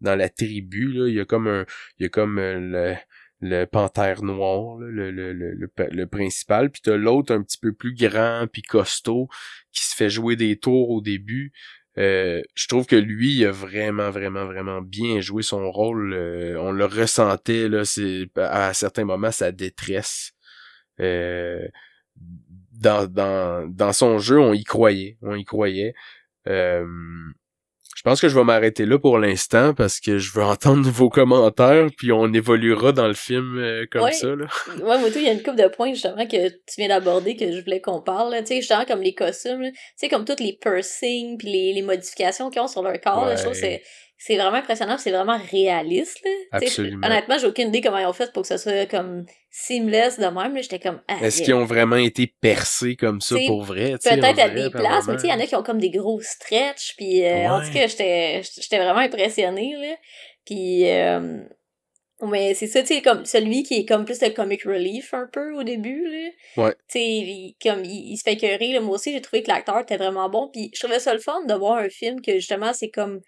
dans la tribu. Là. Il y a comme un, il y a comme euh, le, le panthère noir, le, le, le, le, principal, puis t'as l'autre un petit peu plus grand puis costaud qui se fait jouer des tours au début. Je trouve que lui il a vraiment vraiment vraiment bien joué son rôle on le ressentait là c'est à certains moments sa détresse euh, dans, dans dans son jeu on y croyait on y croyait. Je pense que je vais m'arrêter là pour l'instant parce que je veux entendre vos commentaires puis on évoluera dans le film euh, comme ça là. Ouais, moi il y a une couple de points justement que tu viens d'aborder que je voulais qu'on parle, tu sais justement comme les costumes, tu sais comme toutes les piercings puis les, les modifications qu'ils ont sur leur corps, je trouve c'est c'est vraiment impressionnant, c'est vraiment réaliste. Là. Absolument. Honnêtement, j'ai aucune idée comment ils ont fait pour que ça soit comme seamless de même. J'étais comme. Ah, Est-ce qu'ils ont vraiment été percés comme ça pour vrai? Peut-être à des places, mais tu sais, il y en a qui ont comme des gros stretch. Puis euh, en tout cas, j'étais j'étais vraiment impressionnée. Là. Puis. Euh, mais c'est ça, tu sais, comme celui qui est comme plus le comic relief un peu au début, là. Ouais. Tu sais, comme il, se fait écœurer, là. Moi aussi, j'ai trouvé que l'acteur était vraiment bon. Puis je trouvais ça le fun de voir un film que justement, c'est comme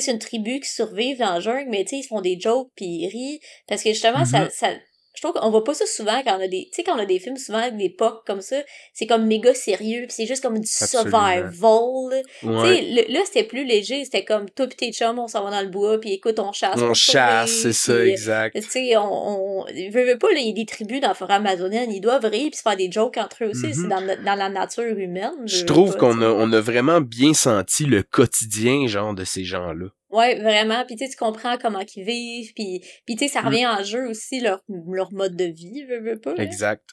c'est une tribu qui survive dans le jungle, mais tu sais, ils font des jokes puis ils rient. Parce que justement, ça, mm-hmm. ça, je trouve qu'on voit pas ça souvent quand on a des, tu sais, quand on a des films souvent d'époque comme ça, c'est comme méga sérieux puis c'est juste comme du survival. Ouais. Tu sais, là, c'était plus léger, c'était comme toi pis tes chums, on s'en va dans le bois puis écoute, on chasse. On chasse, c'est ça, exact. Tu sais, on, on, veut, pas, il y a des tribus dans la forêt amazonienne, ils doivent rire puis se faire des jokes entre eux aussi, c'est mm-hmm. dans, dans la nature humaine. Je trouve qu'on a, on a vraiment bien senti le quotidien, genre, de ces gens-là. Ouais, vraiment. Puis tu tu comprends comment ils vivent. Puis, puis tu sais, ça mm. revient en jeu aussi leur, leur mode de vie, veux, veux pas. Exact.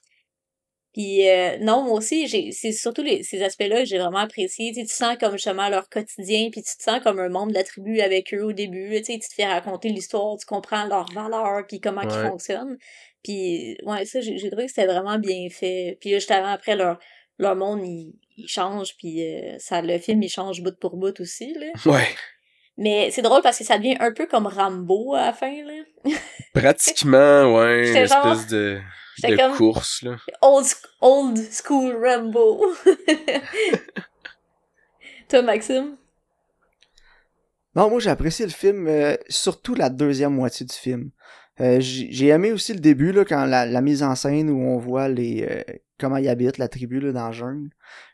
Puis euh, non, moi aussi, j'ai c'est surtout les, ces aspects-là que j'ai vraiment apprécié. Tu, tu sens comme justement leur quotidien, puis tu te sens comme un membre de la tribu avec eux au début. Tu sais, tu te fais raconter l'histoire, tu comprends leurs valeurs, puis comment ils fonctionnent. Puis ouais, ça, j'ai trouvé que c'était vraiment bien fait. Puis juste avant, après, leur, leur monde, il, il change, puis euh, ça, le film, il change bout pour bout aussi, là. Ouais. Mais c'est drôle parce que ça devient un peu comme Rambo à la fin, là. Pratiquement, ouais, une espèce de, de course, là. Old, old school Rambo. Toi, Maxime? Non, moi j'ai apprécié le film, euh, surtout la deuxième moitié du film. Euh, j'ai aimé aussi le début, là, quand la, la, mise en scène où on voit les euh, comment ils habitent, la tribu là, dans le jungle.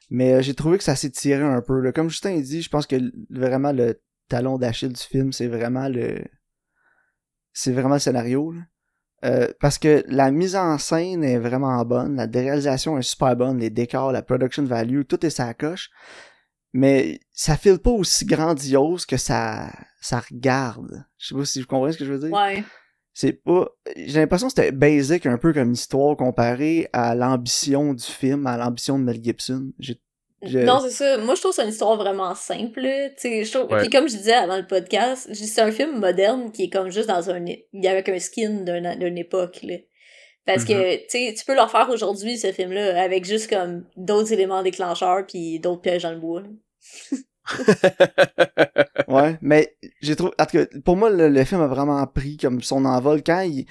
Mais j'ai trouvé que ça s'est tiré un peu. Là. Comme Justin dit, je pense que vraiment le talon d'Achille du film, c'est vraiment le. C'est vraiment le scénario. Euh, parce que la mise en scène est vraiment bonne, la réalisation est super bonne, les décors, la production value, tout est sa coche. Mais ça file pas aussi grandiose que ça, ça regarde. Je sais pas si vous comprenez ce que je veux dire. Ouais. C'est pas. J'ai l'impression que c'était basic un peu comme histoire comparé à l'ambition du film, à l'ambition de Mel Gibson. J'ai non, c'est ça. Moi, je trouve que c'est une histoire vraiment simple. Je trouve... Puis comme je disais avant le podcast, c'est un film moderne qui est comme juste dans un... avec un skin d'une époque. Là. Parce que, mm-hmm. tu sais, tu peux le refaire aujourd'hui, ce film-là, avec juste comme d'autres éléments déclencheurs puis d'autres pièges dans le bois. ouais, mais j'ai trouvé... Pour moi, le, le, film a vraiment pris comme son envol quand il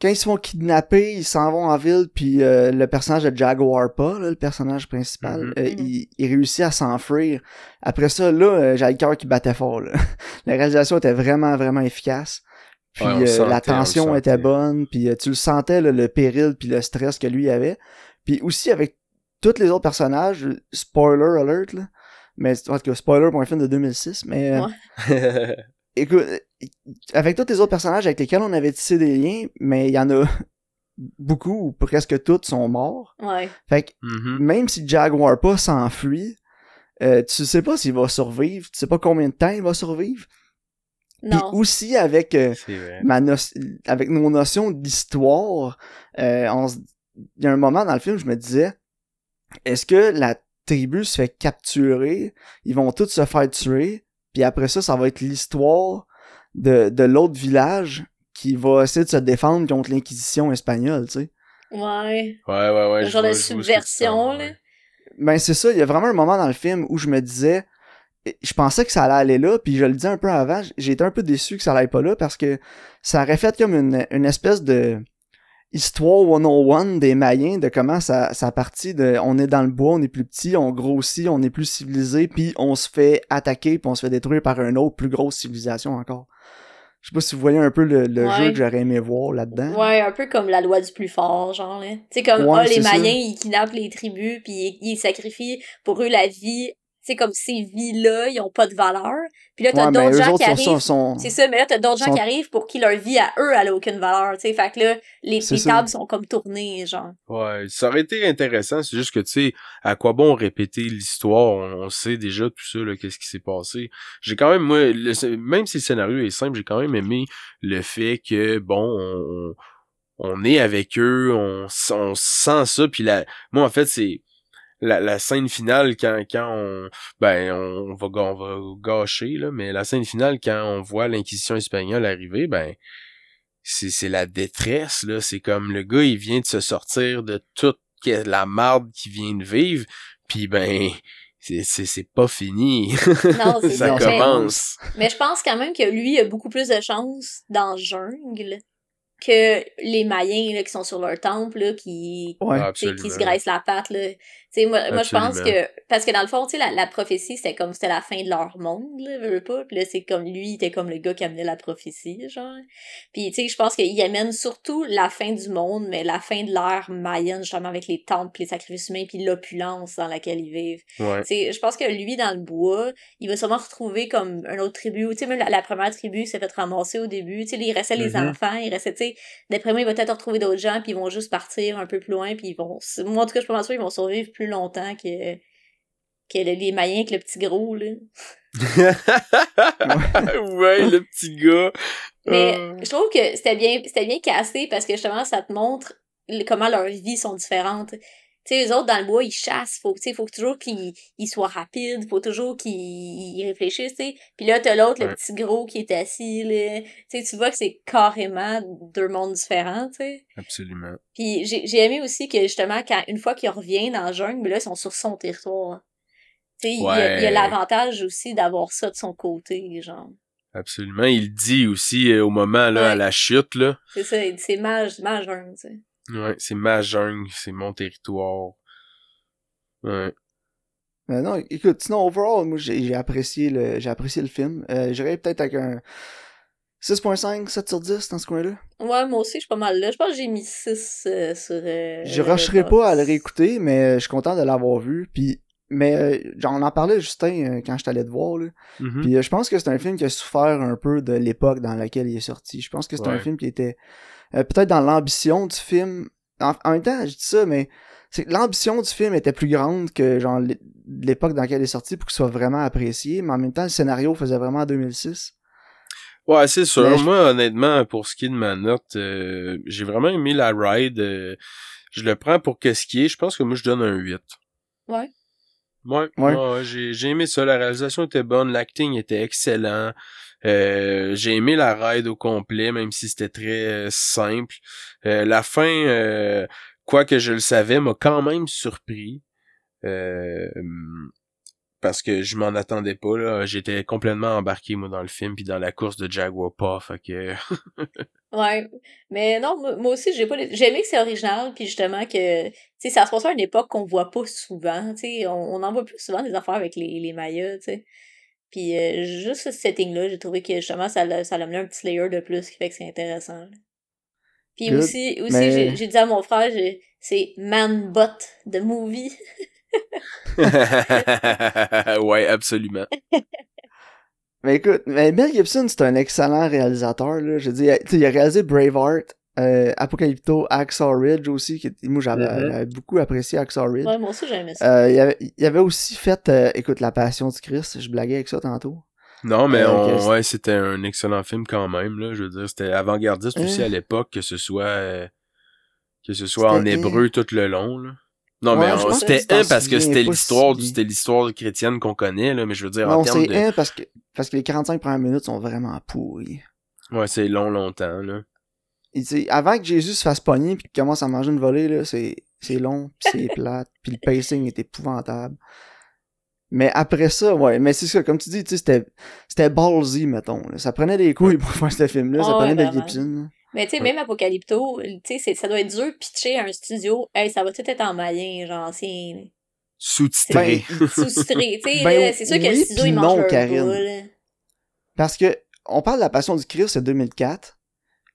quand ils se font kidnapper, ils s'en vont en ville, puis euh, le personnage de Jaguar pas, le personnage principal, mm-hmm. euh, il, il, réussit à s'enfuir. Après ça, là, euh, j'ai le cœur qui battait fort. Là. la réalisation était vraiment, vraiment efficace. Puis la tension était bonne, puis tu le sentais, le péril, puis le stress que lui avait. Puis aussi avec tous les autres personnages, spoiler alert, là, mais en tout cas, spoiler pour un film de 2006, mais... écoute, avec tous les autres personnages avec lesquels on avait tissé des liens, mais il y en a beaucoup ou presque toutes sont morts. Ouais. Fait que Mhm. même si Jaguar pas s'enfuit, euh, tu sais pas s'il va survivre, tu sais pas combien de temps il va survivre. Puis aussi avec euh, ma no- avec nos notions d'histoire, euh, on se- il y a un moment dans le film, je me disais, est-ce que la tribu se fait capturer, ils vont tous se faire tuer, puis après ça, ça va être l'histoire de, de l'autre village qui va essayer de se défendre contre l'inquisition espagnole, tu sais. Ouais. Ouais, ouais, ouais. Le genre vois- de subversion, là. ouais. Ben c'est ça, il y a vraiment un moment dans le film où je me disais je pensais que ça allait aller là, puis je le disais un peu avant, j'ai été un peu déçu que ça allait pas là parce que ça aurait fait comme une, une espèce de histoire 101 des Mayens de comment ça, ça partit de on est dans le bois, on est plus petit, on grossit, on est plus civilisé, puis on se fait attaquer, puis on se fait détruire par une autre plus grosse civilisation encore. Je sais pas si vous voyez un peu le, le Ouais. jeu que j'aurais aimé voir là-dedans. Ouais, un peu comme la loi du plus fort, genre, là. Tu sais, comme, Ouais, ah, les ça. Mayens, ils kidnappent les tribus, puis ils, ils sacrifient pour eux la vie. Tu sais, comme ces vies-là, ils ont pas de valeur. Puis là, t'as Ouais, d'autres gens qui sont, arrivent. sont, C'est ça, mais là, t'as d'autres gens qui arrivent pour qui leur vie à eux, elle a aucune valeur, tu sais. Fait que là, les, C'est les tables sont comme tournées, genre. Ouais, ça aurait été intéressant, c'est juste que, tu sais, à quoi bon répéter l'histoire, on, on sait déjà tout ça, là, qu'est-ce qui s'est passé. J'ai quand même, moi, le- même si le scénario est simple, j'ai quand même aimé le fait que, bon, on, on est avec eux, on, on sent ça, puis la, moi, en fait, c'est la, la scène finale quand, quand on, ben, on va, on va gâcher, là, mais la scène finale quand on voit l'Inquisition espagnole arriver, ben, c'est c'est la détresse là c'est comme le gars il vient de se sortir de toute la marde qu'il vient de vivre puis ben c'est c'est c'est pas fini Non, c'est ça commence mais je pense quand même que lui a beaucoup plus de chance dans le jungle que les Mayens, là, qui sont sur leur temple, là, qui, Ouais. Ah, qui se graissent la patte, là. Moi, moi je pense que, parce que dans le fond, tu la, la prophétie, c'était comme, c'était la fin de leur monde, là, veux, pas. Puis là, c'est comme, lui, il était comme le gars qui amenait la prophétie, genre. Puis, tu sais, je pense qu'il amène surtout la fin du monde, mais la fin de l'ère mayenne, justement, avec les temples, puis les sacrifices humains, puis l'opulence dans laquelle ils vivent. ouais je pense que lui, dans le bois, il va sûrement retrouver comme un autre tribu. Tu sais, même la, la première tribu s'est fait ramasser au début. Tu sais, il restait les Mhm. enfants, il restait, tu sais, d'après moi, il va peut-être retrouver d'autres gens, puis ils vont juste partir un peu plus loin, puis ils vont... Moi, en tout cas, je pense pas qu'ils vont survivre plus longtemps que, que le- les Mayens avec le petit gros, là. ouais le petit gars Mais Ah. je trouve que c'était bien, c'était bien cassé parce que justement, ça te montre comment leurs vies sont différentes. Tu sais, eux autres, dans le bois, ils chassent. Faut, tu faut toujours qu'ils ils soient rapides. Faut toujours qu'ils ils réfléchissent, tu sais. Puis là, t'as l'autre, le petit gros qui est assis, là. Tu sais, tu vois que c'est carrément deux mondes différents, tu sais. absolument Puis j'ai aimé aussi que, justement, quand une fois qu'il revient dans le jungle, là, ils sont sur son territoire. Tu sais, il y a- il y a Ouais. l'avantage aussi d'avoir ça de son côté, genre. absolument il dit aussi euh, au moment là Ouais. à la chute là C'est ça, il dit, c'est ma, ma jungle, tu sais. Ouais c'est ma jungle c'est mon territoire ouais Mais non, écoute, sinon, overall, moi, j'ai j'ai apprécié le, j'ai apprécié le film. Euh, J'irais peut-être avec un 6.5, 7 sur 10 dans ce coin-là. Ouais, moi aussi, je suis pas mal là. Je pense que j'ai mis 6 euh, sur. Euh, Je rusherai pas à le réécouter, mais euh, je suis content de l'avoir vu. Puis, mais euh, genre, on en parlait, Justin, euh, quand je t'allais te voir. Là. Mhm. Puis euh, je pense que c'est un film qui a souffert un peu de l'époque dans laquelle il est sorti. Je pense que c'est un film qui était euh, peut-être dans l'ambition du film. En, en même temps, je dis ça, mais c'est que l'ambition du film était plus grande que genre l'é- l'époque dans laquelle il est sorti pour qu'il soit vraiment apprécié. Mais en même temps, le scénario faisait vraiment en 2006. Ouais, c'est sûr. Mais je- Moi, honnêtement, pour ce qui est de ma note, euh, j'ai vraiment aimé la ride. euh, je le prends pour que ce qui est. Je pense que moi, je donne un 8. Ouais. Ouais, Ouais. j'ai, j'ai aimé ça. La réalisation était bonne, l'acting était excellent. Euh, j'ai aimé la ride au complet, même si c'était très euh, simple. Euh, la fin, euh, quoique je le savais, m'a quand même surpris. Parce que je m'en attendais pas là, j'étais complètement embarqué moi dans le film puis dans la course de Jaguar Paw, fait que Ouais. Mais non, moi, aussi, j'ai pas. les- J'ai aimé que c'est original, puis justement que. Tu sais, ça se passe à une époque qu'on voit pas souvent. Tu sais, on, on en voit plus souvent des affaires avec les, les Mayas, tu sais. Puis euh, juste ce setting-là, j'ai trouvé que justement, ça l'a ça l'a amené un petit layer de plus qui fait que c'est intéressant. là. Puis Good. aussi, aussi Mais- j'ai dit à mon frère, j'ai- c'est Man Bot the Movie. ouais, absolument. Mais écoute, mais Mel Gibson, c'est un excellent réalisateur. Là. Je sais, il a réalisé Braveheart. Euh, Apocalypto, Axel Ridge aussi, qui moi j'avais Mhm. j'avais beaucoup apprécié Axel Ridge. Ouais, moi aussi, j'aimais ça. Euh, il, avait, il avait aussi fait, euh, écoute, La Passion du Christ, je blaguais avec ça tantôt. Non, mais Euh, on- ouais, c'était un excellent film quand même, là. Je veux dire, c'était avant-gardiste aussi à l'époque, que ce soit, euh, que ce soit en hébreu tout le long, là. Non, Ouais, mais c'était un parce que c'était l'histoire, si- c'était l'histoire chrétienne qu'on connaît, là, mais je veux dire, en Non, termes c'est de, un parce que, parce que les 45 premières minutes sont vraiment pourries. ouais, c'est long, longtemps, là. Et tu sais, avant que Jésus se fasse pogner puis qu'il commence à manger une volée, là, c'est, c'est long, pis c'est plate, puis le pacing est épouvantable. Mais après ça, ouais, mais c'est ça, comme tu dis, tu sais, c'était, c'était ballsy, mettons. là. Ça prenait des couilles pour faire ce film-là, ça Ah prenait ouais, vraiment. Gibson. Mais tu sais, même Apocalypto, tu sais, ça doit être dur de pitcher à un studio. Hey, ça va tout être en malien, genre, c'est Sous-titré. sous-titré. Tu sais, Ben, c'est sûr que le studio, il non, mange leur Karine. Parce que, on parle de la Passion du Christ, c'est 2004.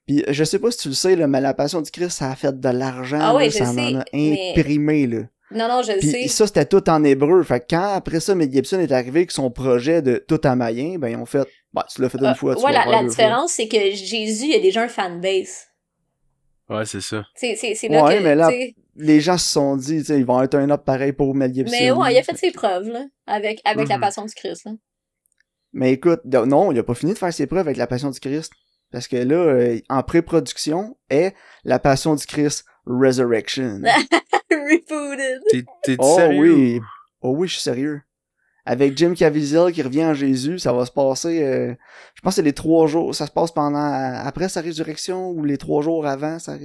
Puis je sais pas si tu le sais, là, mais la Passion du Christ, ça a fait de l'argent. Ah ouais, ça en sais, a mais- imprimé, là. Non, non, je le sais. Puis ça, c'était tout en hébreu. Fait que quand, après ça, Mel Gibson est arrivé avec son projet de tout en mayen, ben, ils ont fait, bah, tu l'as fait une Euh, fois, tu ouais, la, différence, c'est que Jésus a déjà un fanbase. Ouais, c'est ça. C'est c'est- c'est là Ouais, que. mais là. Les gens se sont dit, tu sais, ils vont être un up pareil pour Mel Gibson. Mais ouais, il a fait ses preuves, là, avec, avec la Mhm. passion du Christ, là. Mais écoute, non, il a pas fini de faire ses preuves avec la Passion du Christ. Parce que là, euh, en pré-production, est la Passion du Christ Resurrection. Rebooted. T'es, t'es oh sérieux? oui. Oh oui, je suis sérieux. Avec Jim Caviezel qui revient en Jésus, ça va se passer, euh, je pense que c'est les trois jours, ça se passe pendant, après sa résurrection ou les trois jours avant sa,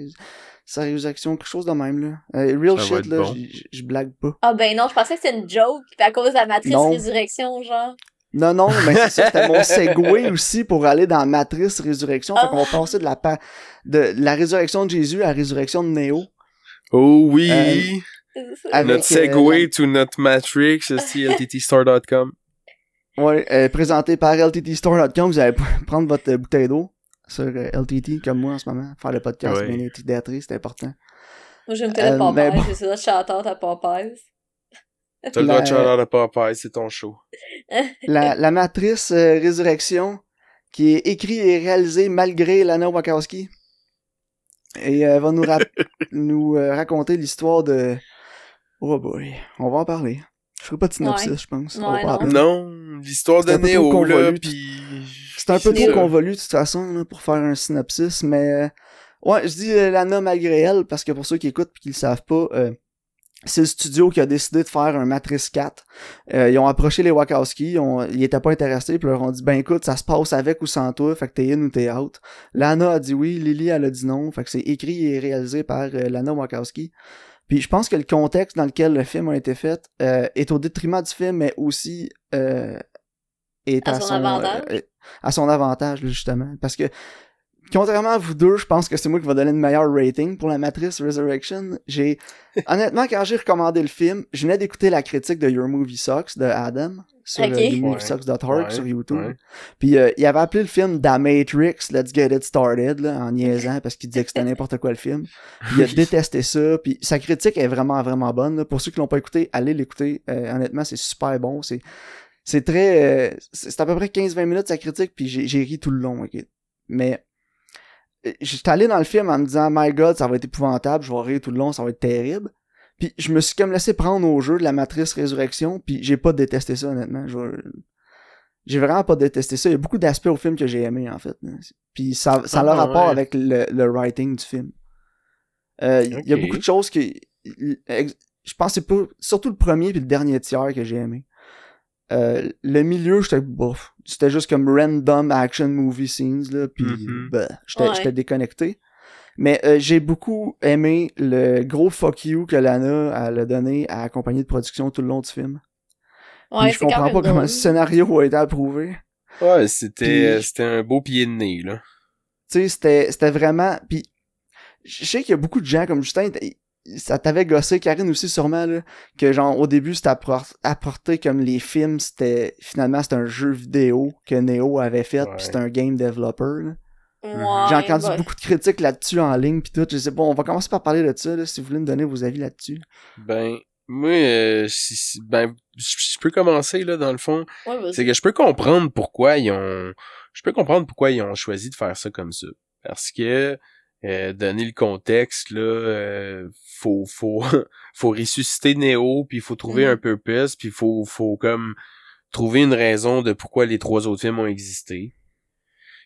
sa résurrection, quelque chose de même, là. Euh, real Ça shit, là, bon. je blague pas. Ah ben non, je pensais que c'était une joke, pis à cause de la matrice Non. résurrection, genre. Non, non, mais c'est ça, c'était mon segway aussi pour aller dans Matrice Résurrection. Fait qu'on va passer de la, pa- de la résurrection de Jésus à la résurrection de Néo. Oh oui! Euh, Avec, notre euh, segue to notre Matrix, c'est lttstar.com. Ouais, euh, présenté par lttstore.com, vous allez p- prendre votre bouteille d'eau sur euh, LTT comme moi en ce moment. Faire le podcast, Ouais. intimidatrice, c'est important. Moi, j'ai une Euh, de Popeye, mais bon. j'ai ça de chanteur à Popeye. T'as le droit de chanter à Popeye, c'est ton show. La, la matrice euh, Résurrection, qui est écrit et réalisé malgré Lana Wachowski. Et euh, va nous, euh, raconter l'histoire de... Oh boy, on va en parler. Je ferai pas de synopsis, Ouais. je pense. Ouais, non. l'histoire de Néo, là. C'est un peu trop convolu de toute façon là, pour faire un synopsis, mais euh, ouais, je dis euh, Lana malgré elle parce que pour ceux qui écoutent et qui le savent pas, euh, c'est le studio qui a décidé de faire un Matrice 4. Euh, ils ont approché les Wachowski, ils, ont, ils étaient pas intéressés, puis leur ont dit ben écoute, ça se passe avec ou sans toi, fait que t'es in ou t'es out. Lana a dit oui, Lily elle a dit non, fait que c'est écrit et réalisé par euh, Lana Wachowski. Puis je pense que le contexte dans lequel le film a été fait euh, est au détriment du film, mais aussi euh, est À à, son son, avantage? euh, à son avantage justement, parce que contrairement à vous deux, je pense que c'est moi qui va donner le meilleur rating pour la Matrice Resurrection. J'ai honnêtement quand j'ai recommandé le film, je venais d'écouter la critique de Your Movie Sucks de Adam sur Ok. euh, Ouais. YouMovieSucks.org Ouais, sur YouTube. ouais. Puis euh, il avait appelé le film The Matrix, Let's Get It Started, là, en niaisant, parce qu'il disait que c'était n'importe quoi le film. Puis il a détesté ça, puis sa critique est vraiment, vraiment bonne. là. Pour ceux qui l'ont pas écouté, allez l'écouter. Euh, honnêtement, c'est super bon. C'est c'est très... euh, c'est à peu près 15-20 minutes sa critique, puis j'ai j'ai ri tout le long. ok. Mais j'étais allé dans le film en me disant « My God, ça va être épouvantable, je vais rire tout le long, ça va être terrible. » Puis je me suis comme laissé prendre au jeu de la Matrice Résurrection, puis j'ai pas détesté ça, honnêtement. J'ai vraiment pas détesté ça. Il y a beaucoup d'aspects au film que j'ai aimé, en fait. Puis ça, ça a le Ah, rapport ouais. avec le, le writing du film. Euh, Il y a beaucoup de choses qui... ex- Je pense que c'est pas... Surtout le premier puis le dernier tiers que j'ai aimé. Euh, le milieu, j'étais bof. C'était juste comme random action movie scenes, là, puis Mhm. bah, j'étais Ouais. déconnecté. Mais euh, j'ai beaucoup aimé le gros fuck you que Lana elle a donné à la compagnie de production tout le long du film. Puis Ouais, je comprends pas comment le scénario a été approuvé. Ouais, c'était, euh, c'était un beau pied de nez, là. Tu sais, c'était, c'était vraiment... Puis, je sais qu'il y a beaucoup de gens comme Justin, ça t'avait gossé, Karine aussi sûrement, là, que genre, au début, c'était appor- apporté comme les films, c'était... Finalement, c'était un jeu vidéo que Neo avait fait, Ouais. puis c'était un game developer, là. Ouais, J'ai entendu bah, beaucoup de critiques là-dessus en ligne, puis tout, je sais pas, on va commencer par parler de ça, là, si vous voulez me donner vos avis là-dessus. Ben, moi, euh, si- si- ben, je je peux commencer, là, dans le fond. ouais, vas-y. C'est que je peux comprendre pourquoi ils ont, je peux comprendre pourquoi ils ont choisi de faire ça comme ça. Parce que, euh, donner le contexte, là, euh, faut, faut, faut ressusciter Neo, puis il faut trouver Mhm. un purpose, puis faut, faut comme trouver une raison de pourquoi les trois autres films ont existé,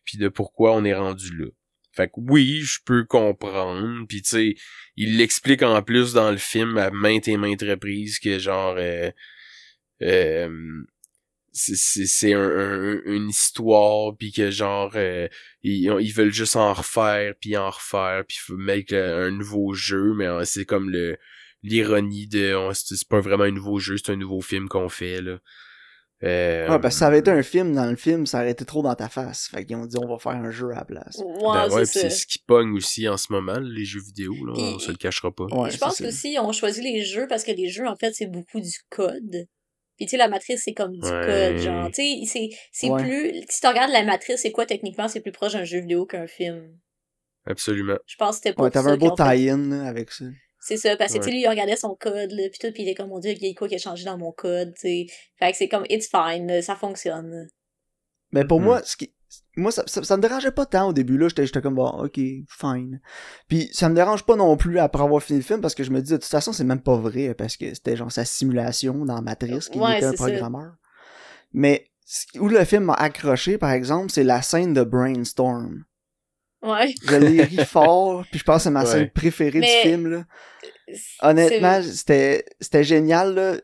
puis de pourquoi on est rendu là. Fait que oui, je peux comprendre, puis tu sais, il l'explique en plus dans le film à maintes et maintes reprises que genre euh, euh, c'est- c'est c'est un, un- une histoire puis que genre euh, ils, ils veulent juste en refaire puis en refaire puis mettre euh, un nouveau jeu mais euh, c'est comme le l'ironie de c'est pas vraiment un nouveau jeu c'est un nouveau film qu'on fait là euh, Ouais, parce que ça avait été un film dans le film, ça aurait été trop dans ta face. Fait qu'ils ont dit on va faire un jeu à la place. Ouais, ben ouais, c'est pis ce qui pogne aussi en ce moment les jeux vidéo là Puis- on se le cachera pas Ouais, je pense qu'aussi, on choisit les jeux parce que les jeux, en fait, c'est beaucoup du code. Puis tu sais, la matrice, c'est comme du Ouais. code, genre. Tu sais, c'est, Ouais. plus... Si tu regardes la matrice, c'est quoi, techniquement, c'est plus proche d'un jeu vidéo qu'un film? absolument Je pense que c'était pour Ouais, t'avais un beau tie-in avec ça. C'est ça, parce que tu sais, Ouais. lui, il regardait son code, là, pis tout, pis il est comme, mon dieu, il y a quoi qui a changé dans mon code, tu sais. Fait que c'est comme, it's fine, ça fonctionne. Mais pour Mhm. moi, ce qui, moi, ça, ça, ça me dérangeait pas tant au début, là. J'étais, j'étais comme, bon, ok, fine. Puis, ça me dérange pas non plus après avoir fini le film parce que je me dis, de toute façon, c'est même pas vrai parce que c'était genre sa simulation dans Matrice qui Ouais, était un ça. programmeur. Mais, ce- où le film m'a accroché, par exemple, c'est la scène de Brainstorm. Ouais. Je l'ai ri fort, puis je pense que c'est ma Ouais. scène préférée Mais- du film, là. Honnêtement, c'était, c'était génial, là.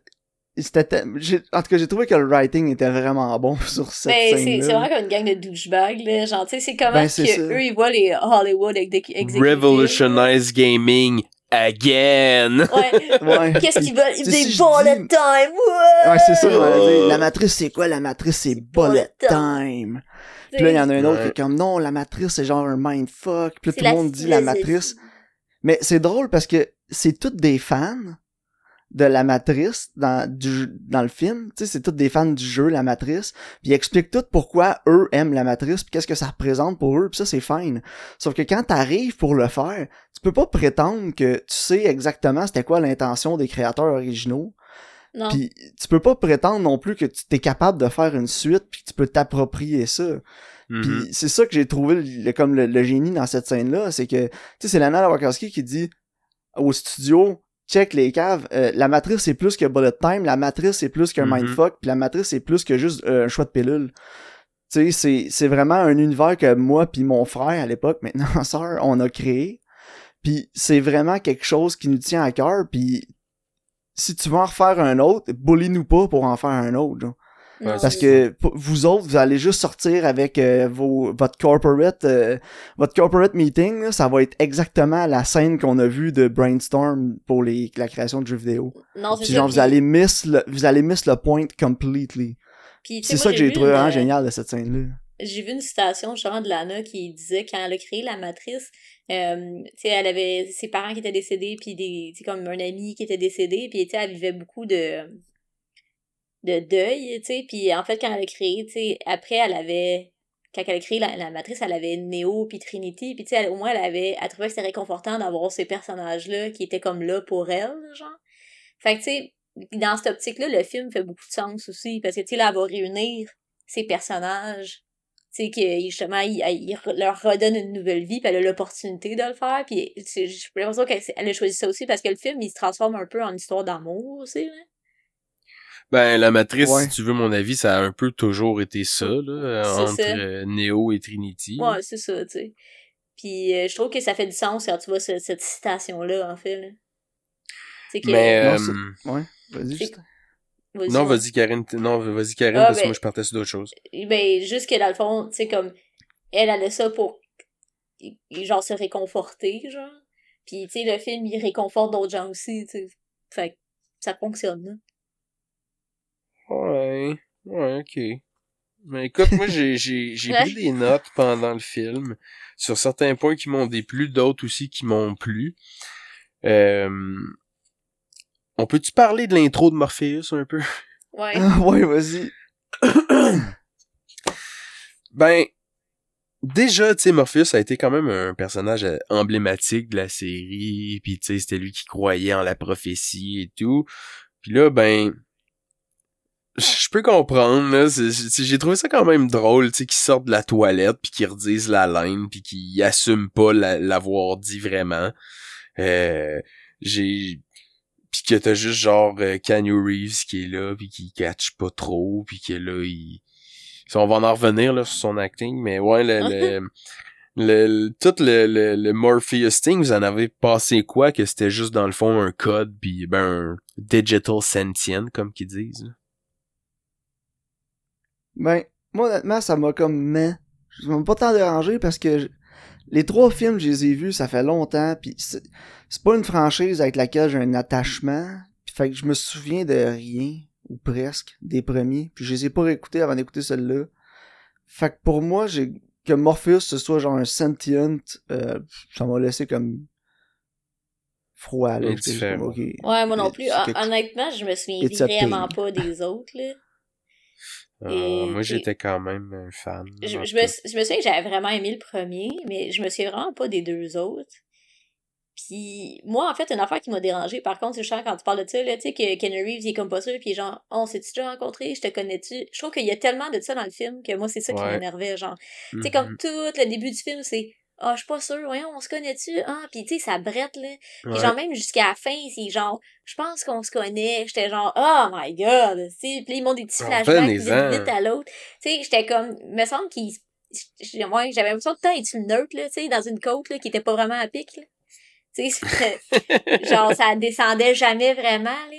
C'était, en tout cas, j'ai trouvé que le writing était vraiment bon sur cette Mais Ben, c'est, scène-là. c'est vraiment comme une gang de douchebags, là. Genre, tu sais, c'est comment Ben, que eux, ils voient les Hollywood exé- exécutifs. Revolutionize gaming again Ouais. Ouais. Qu'est-ce qu'ils veulent? Des si bullet dis- time! Ouais! Ouais, c'est ça, Oh. La matrice, c'est quoi? La matrice, c'est bullet time. Puis là, il y en a un autre qui est comme, non, la matrice, c'est genre un mindfuck. Puis tout le monde dit la matrice. Mais c'est drôle parce que c'est toutes des fans de la matrice dans, du, dans le film. Tu sais, c'est toutes des fans du jeu, la matrice. Puis ils expliquent tout pourquoi eux aiment la matrice, puis qu'est-ce que ça représente pour eux, puis ça, c'est fine. Sauf que quand t'arrives pour le faire, tu peux pas prétendre que tu sais exactement c'était quoi l'intention des créateurs originaux. Non. Puis tu peux pas prétendre non plus que tu t'es capable de faire une suite puis que tu peux t'approprier ça. Mhm. Puis c'est ça que j'ai trouvé le- comme le, le génie dans cette scène-là, c'est que tu sais c'est Lana Wachowski qui dit au studio check les caves, euh, la matrice c'est plus que bullet time, la matrice c'est plus qu'un Mhm. mindfuck, puis la matrice c'est plus que juste euh, un choix de pilule. Tu sais c'est c'est vraiment un univers que moi puis mon frère à l'époque, maintenant ma sœur, on a créé. Puis c'est vraiment quelque chose qui nous tient à cœur puis si tu veux en refaire un autre, bully-nous pas pour en faire un autre. genre. Ouais, Parce que vous autres, vous allez juste sortir avec euh, vos votre corporate euh, votre corporate meeting, là, ça va être exactement la scène qu'on a vue de Brainstorm pour les, la création de jeux vidéo. Non, c'est genre vous allez miss le vous allez miss le point completely. C'est ça que j'ai trouvé vraiment euh, génial de cette scène là. J'ai vu une citation justement de Lana qui disait quand elle a créé la matrice, euh, tu sais, elle avait ses parents qui étaient décédés, puis des, comme un ami qui était décédé, puis elle vivait beaucoup de de deuil, tu sais, puis en fait quand elle a créé, tu sais, après elle avait quand elle a créé la, la matrice, elle avait Neo puis Trinity, puis tu sais, au moins elle avait, elle trouvait que c'était réconfortant d'avoir ces personnages-là qui étaient comme là pour elle, genre. Fait que tu sais, dans cette optique-là, le film fait beaucoup de sens aussi, parce que tu sais, là, elle va réunir ces personnages tu sais, que justement, il, il leur redonne une nouvelle vie, puis elle a l'opportunité de le faire, puis j'ai l'impression qu'elle a choisi ça aussi parce que le film, il se transforme un peu en histoire d'amour aussi, là. Ben, la matrice, Ouais. si tu veux mon avis, ça a un peu toujours été ça, là, entre ça. euh, Neo et Trinity. Ouais, c'est ça, tu sais. Puis euh, je trouve que ça fait du sens quand tu vois ce- cette citation-là, en fait, là. C'est que... Mais, Non, euh, Ouais, vas-y. Vas-y, non, ouais. vas-y, Karine, non, vas-y, Karine, Ah, parce que ben- moi, je partais sur d'autres choses. Ben, juste que dans le fond, tu sais, comme, elle, elle a ça pour, genre, se réconforter, genre. Puis, tu sais, le film, il réconforte d'autres gens aussi, tu sais. Fait que ça fonctionne, là. Ouais, ouais, ok. Mais écoute, moi, j'ai, j'ai, j'ai pris des notes pendant le film, sur certains points qui m'ont déplu, d'autres aussi qui m'ont plu. Euh, on peut-tu parler de l'intro de Morpheus un peu? Ouais. Ouais, vas-y. Ben, déjà, tu sais, Morpheus a été quand même un personnage euh, emblématique de la série, puis tu sais, c'était lui qui croyait en la prophétie et tout. Puis là, ben, je peux comprendre là j'ai trouvé ça quand même drôle tu sais qu'ils sortent de la toilette puis qu'ils redisent la line puis qu'ils assument pas la- l'avoir dit vraiment euh, j'ai puis que t'as juste genre euh, Keanu Reeves qui est là puis qui catch pas trop puis que là il Ça, on va en revenir là sur son acting mais ouais le, le le, le- tout le, le, le Morpheus thing, vous en avez passé quoi que c'était juste dans le fond un code puis ben un digital sentient comme qu'ils disent. là? Ben, moi, honnêtement, ça m'a comme, mais, ça m'a pas tant dérangé parce que je- les trois films, je les ai vus, ça fait longtemps, puis c'est c'est pas une franchise avec laquelle j'ai un attachement, puis fait que je me souviens de rien, ou presque, des premiers, puis je les ai pas réécoutés avant d'écouter celui-là. Fait que pour moi, j'ai que Morpheus ce soit genre un sentient, euh, ça m'a laissé comme froid, là. Comme. Ouais, moi non plus. Honnêtement, je me souviens vraiment pas des autres, là. Euh, moi j'étais quand même un fan. Je, me, je me souviens que j'avais vraiment aimé le premier, mais je me souviens vraiment pas des deux autres. Puis moi, en fait, une affaire qui m'a dérangé, par contre, c'est justement quand tu parles de ça, là, tu sais, que Ken Reeves, il est comme pas sûr, puis genre, oh, on s'est-tu déjà rencontré, je te connais-tu? Je trouve qu'il y a tellement de ça dans le film que moi, c'est ça qui m'énervait, genre. Tu sais, comme tout le début du film, c'est, ah, je suis pas sûr, voyons, on se connaît-tu? Ah, puis tu sais, ça brette, là. Puis Ouais. genre, même jusqu'à la fin, c'est genre, je pense qu'on se connaît. J'étais genre, oh my god, tu sais. Puis là, ils montent des petits Ah, flashbacks venez-en. vite à l'autre. Tu sais, j'étais comme, me semble qu'il, j'- ouais, j'avais l'impression de temps être une neutre, là, tu sais, dans une côte, là, qui était pas vraiment à pic, là. Tu sais, genre, ça descendait jamais vraiment, là.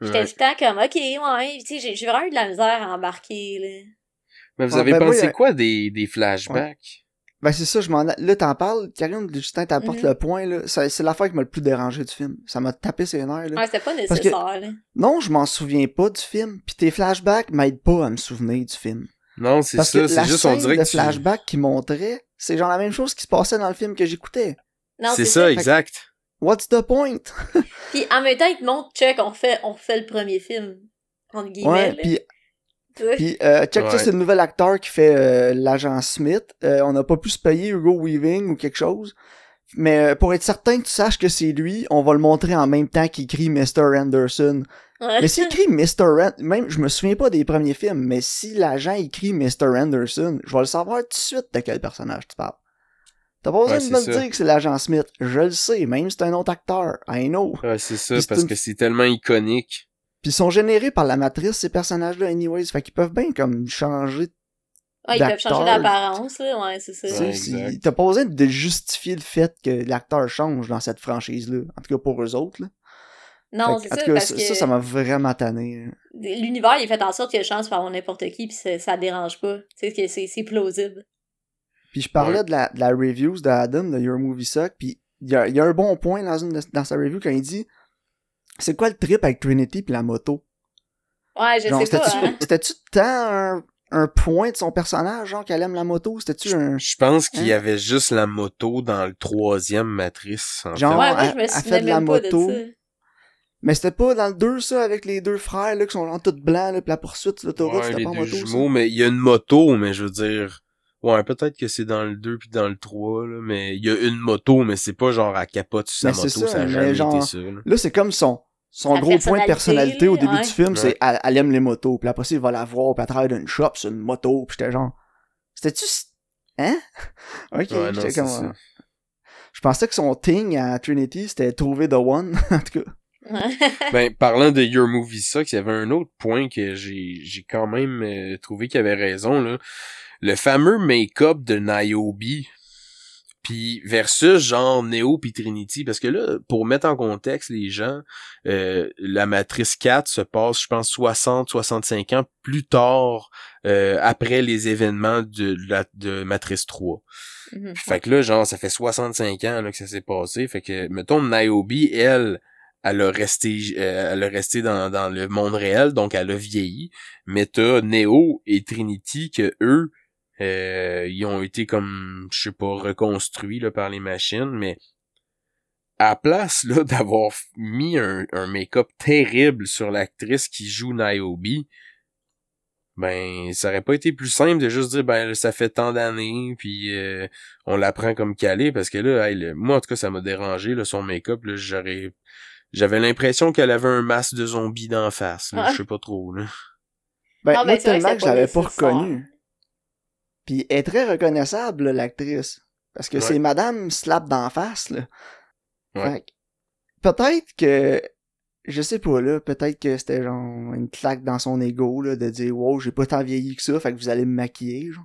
J'étais Ouais. tout le temps comme, ok, ouais. Tu sais, j'ai vraiment eu de la misère à embarquer, là. Mais vous Ah, avez ben, moi, pensé quoi des, des flashbacks? Ben c'est ça, je m'en là t'en parles, Karine, Justin t'apporte Mhm. le point là, c'est l'affaire qui m'a le plus dérangé du film. Ça m'a tapé ses nerfs là. Ouais, c'était pas Parce que- nécessaire, là. Non, je m'en souviens pas du film, puis tes flashbacks m'aident pas à me souvenir du film. Non, c'est ça, c'est juste on dirait que tu... flashback qui montrait, c'est genre la même chose qui se passait dans le film que j'écoutais. Non, C'est ça, exact. What's the point? Puis en même temps, ils te montrent, check, on refait, on refait le premier film. Entre guillemets, Ouais, puis Puis euh, check ça, Ouais. c'est le nouvel acteur qui fait euh, l'agent Smith. Euh, on n'a pas pu se payer Hugo Weaving ou quelque chose. Mais euh, pour être certain que tu saches que c'est lui, on va le montrer en même temps qu'il écrit Mr. Anderson. Ouais. Mais s'il écrit Mr. Anderson, même je me souviens pas des premiers films, mais si l'agent écrit Mr. Anderson, je vais le savoir tout de suite de quel personnage tu parles. T'as pas besoin Ouais, de me ça. dire que c'est l'agent Smith. Je le sais, même si c'est un autre acteur. I know. Ouais, c'est ça, parce une- que c'est tellement iconique. Puis ils sont générés par la matrice, ces personnages-là, anyways. Fait qu'ils peuvent bien comme changer. Ouais, ils peuvent changer d'apparence, là. Ouais, c'est ça. tu Ouais, T'as pas besoin de justifier le fait que l'acteur change dans cette franchise-là. En tout cas pour eux autres. Là. Non, c'est ça, tout cas, parce ça, que ça, ça m'a vraiment tanné. là. l'univers, il est fait en sorte qu'il y a chance par n'importe qui, puis ça, ça dérange pas. Tu sais, que c'est plausible. Puis je parlais Ouais. de, la, de la reviews d'Adam de Your Movie Suck, puis il y a, il y a un bon point dans, une, dans sa review quand il dit c'est quoi le trip avec Trinity puis la moto? Ouais, je Genre, sais pas, c'était-tu hein. c'était-tu tant un, un point de son personnage, genre qu'elle aime la moto? C'était-tu un. Je pense qu'il y Hein? avait juste la moto dans le troisième matrice, en Genre, fait. Ouais, je me elle fait de la de moto. Mais c'était pas dans le 2, ça, avec les deux frères là, qui sont en tout blanc, là, puis la poursuite sur l'autoroute, Ouais, c'était les pas en deux moto. jumeaux, mais il y a une moto, mais je veux dire... Ouais, peut-être que c'est dans le 2 puis dans le 3, là, mais il y a une moto, mais c'est pas genre à capote sur sa Mais moto, ça, ça, a mais jamais genre- été ça, là. ça. Là, c'est comme son. Son gros point de personnalité au début ouais. du film, Ouais. c'est elle, elle aime les motos. Puis après ça, il va la voir, puis elle travaille dans une shop sur une moto. Puis j'étais genre, c'était-tu... Hein? Ok, Ouais, j'étais comme... ça. euh, Je pensais que son thing à Trinity, c'était trouver The One. en tout cas. Ben, parlant de Your Movie Sucks, il y avait un autre point que j'ai, j'ai quand même euh, trouvé qu'il avait raison, là. Le fameux make-up de Niobe, puis versus genre Neo puis Trinity, parce que là, pour mettre en contexte les gens, euh, la Matrice 4 se passe, je pense, 60-65 ans plus tard, euh, après les événements de, la, de Matrice 3. Mhm. Fait que là, genre, ça fait 65 ans là, que ça s'est passé. Fait que, mettons, Niobe, elle, elle a resté, euh, elle a resté dans, dans le monde réel, donc elle a vieilli. Mais t'as Neo et Trinity que eux, euh, ils ont été comme, je sais pas, reconstruits là, par les machines, mais à la place là d'avoir mis un, un make-up terrible sur l'actrice qui joue Niobe, ben ça aurait pas été plus simple de juste dire ben ça fait tant d'années puis euh, on la prend comme calée parce que là hey, le- moi en tout cas ça m'a dérangé là, son make-up là j'aurais j'avais l'impression qu'elle avait un masque de zombie d'en face là, Ouais. je sais pas trop là Ben, Non, moi, ben, que que je pas l'avais pas nécessaire. Puis elle est très reconnaissable, là, l'actrice. Parce que Ouais. c'est Madame Slap d'en face, là. Ouais. Fait que peut-être que, je sais pas, là, peut-être que c'était genre une claque dans son ego, là, de dire, wow, j'ai pas tant vieilli que ça, fait que vous allez me maquiller, genre.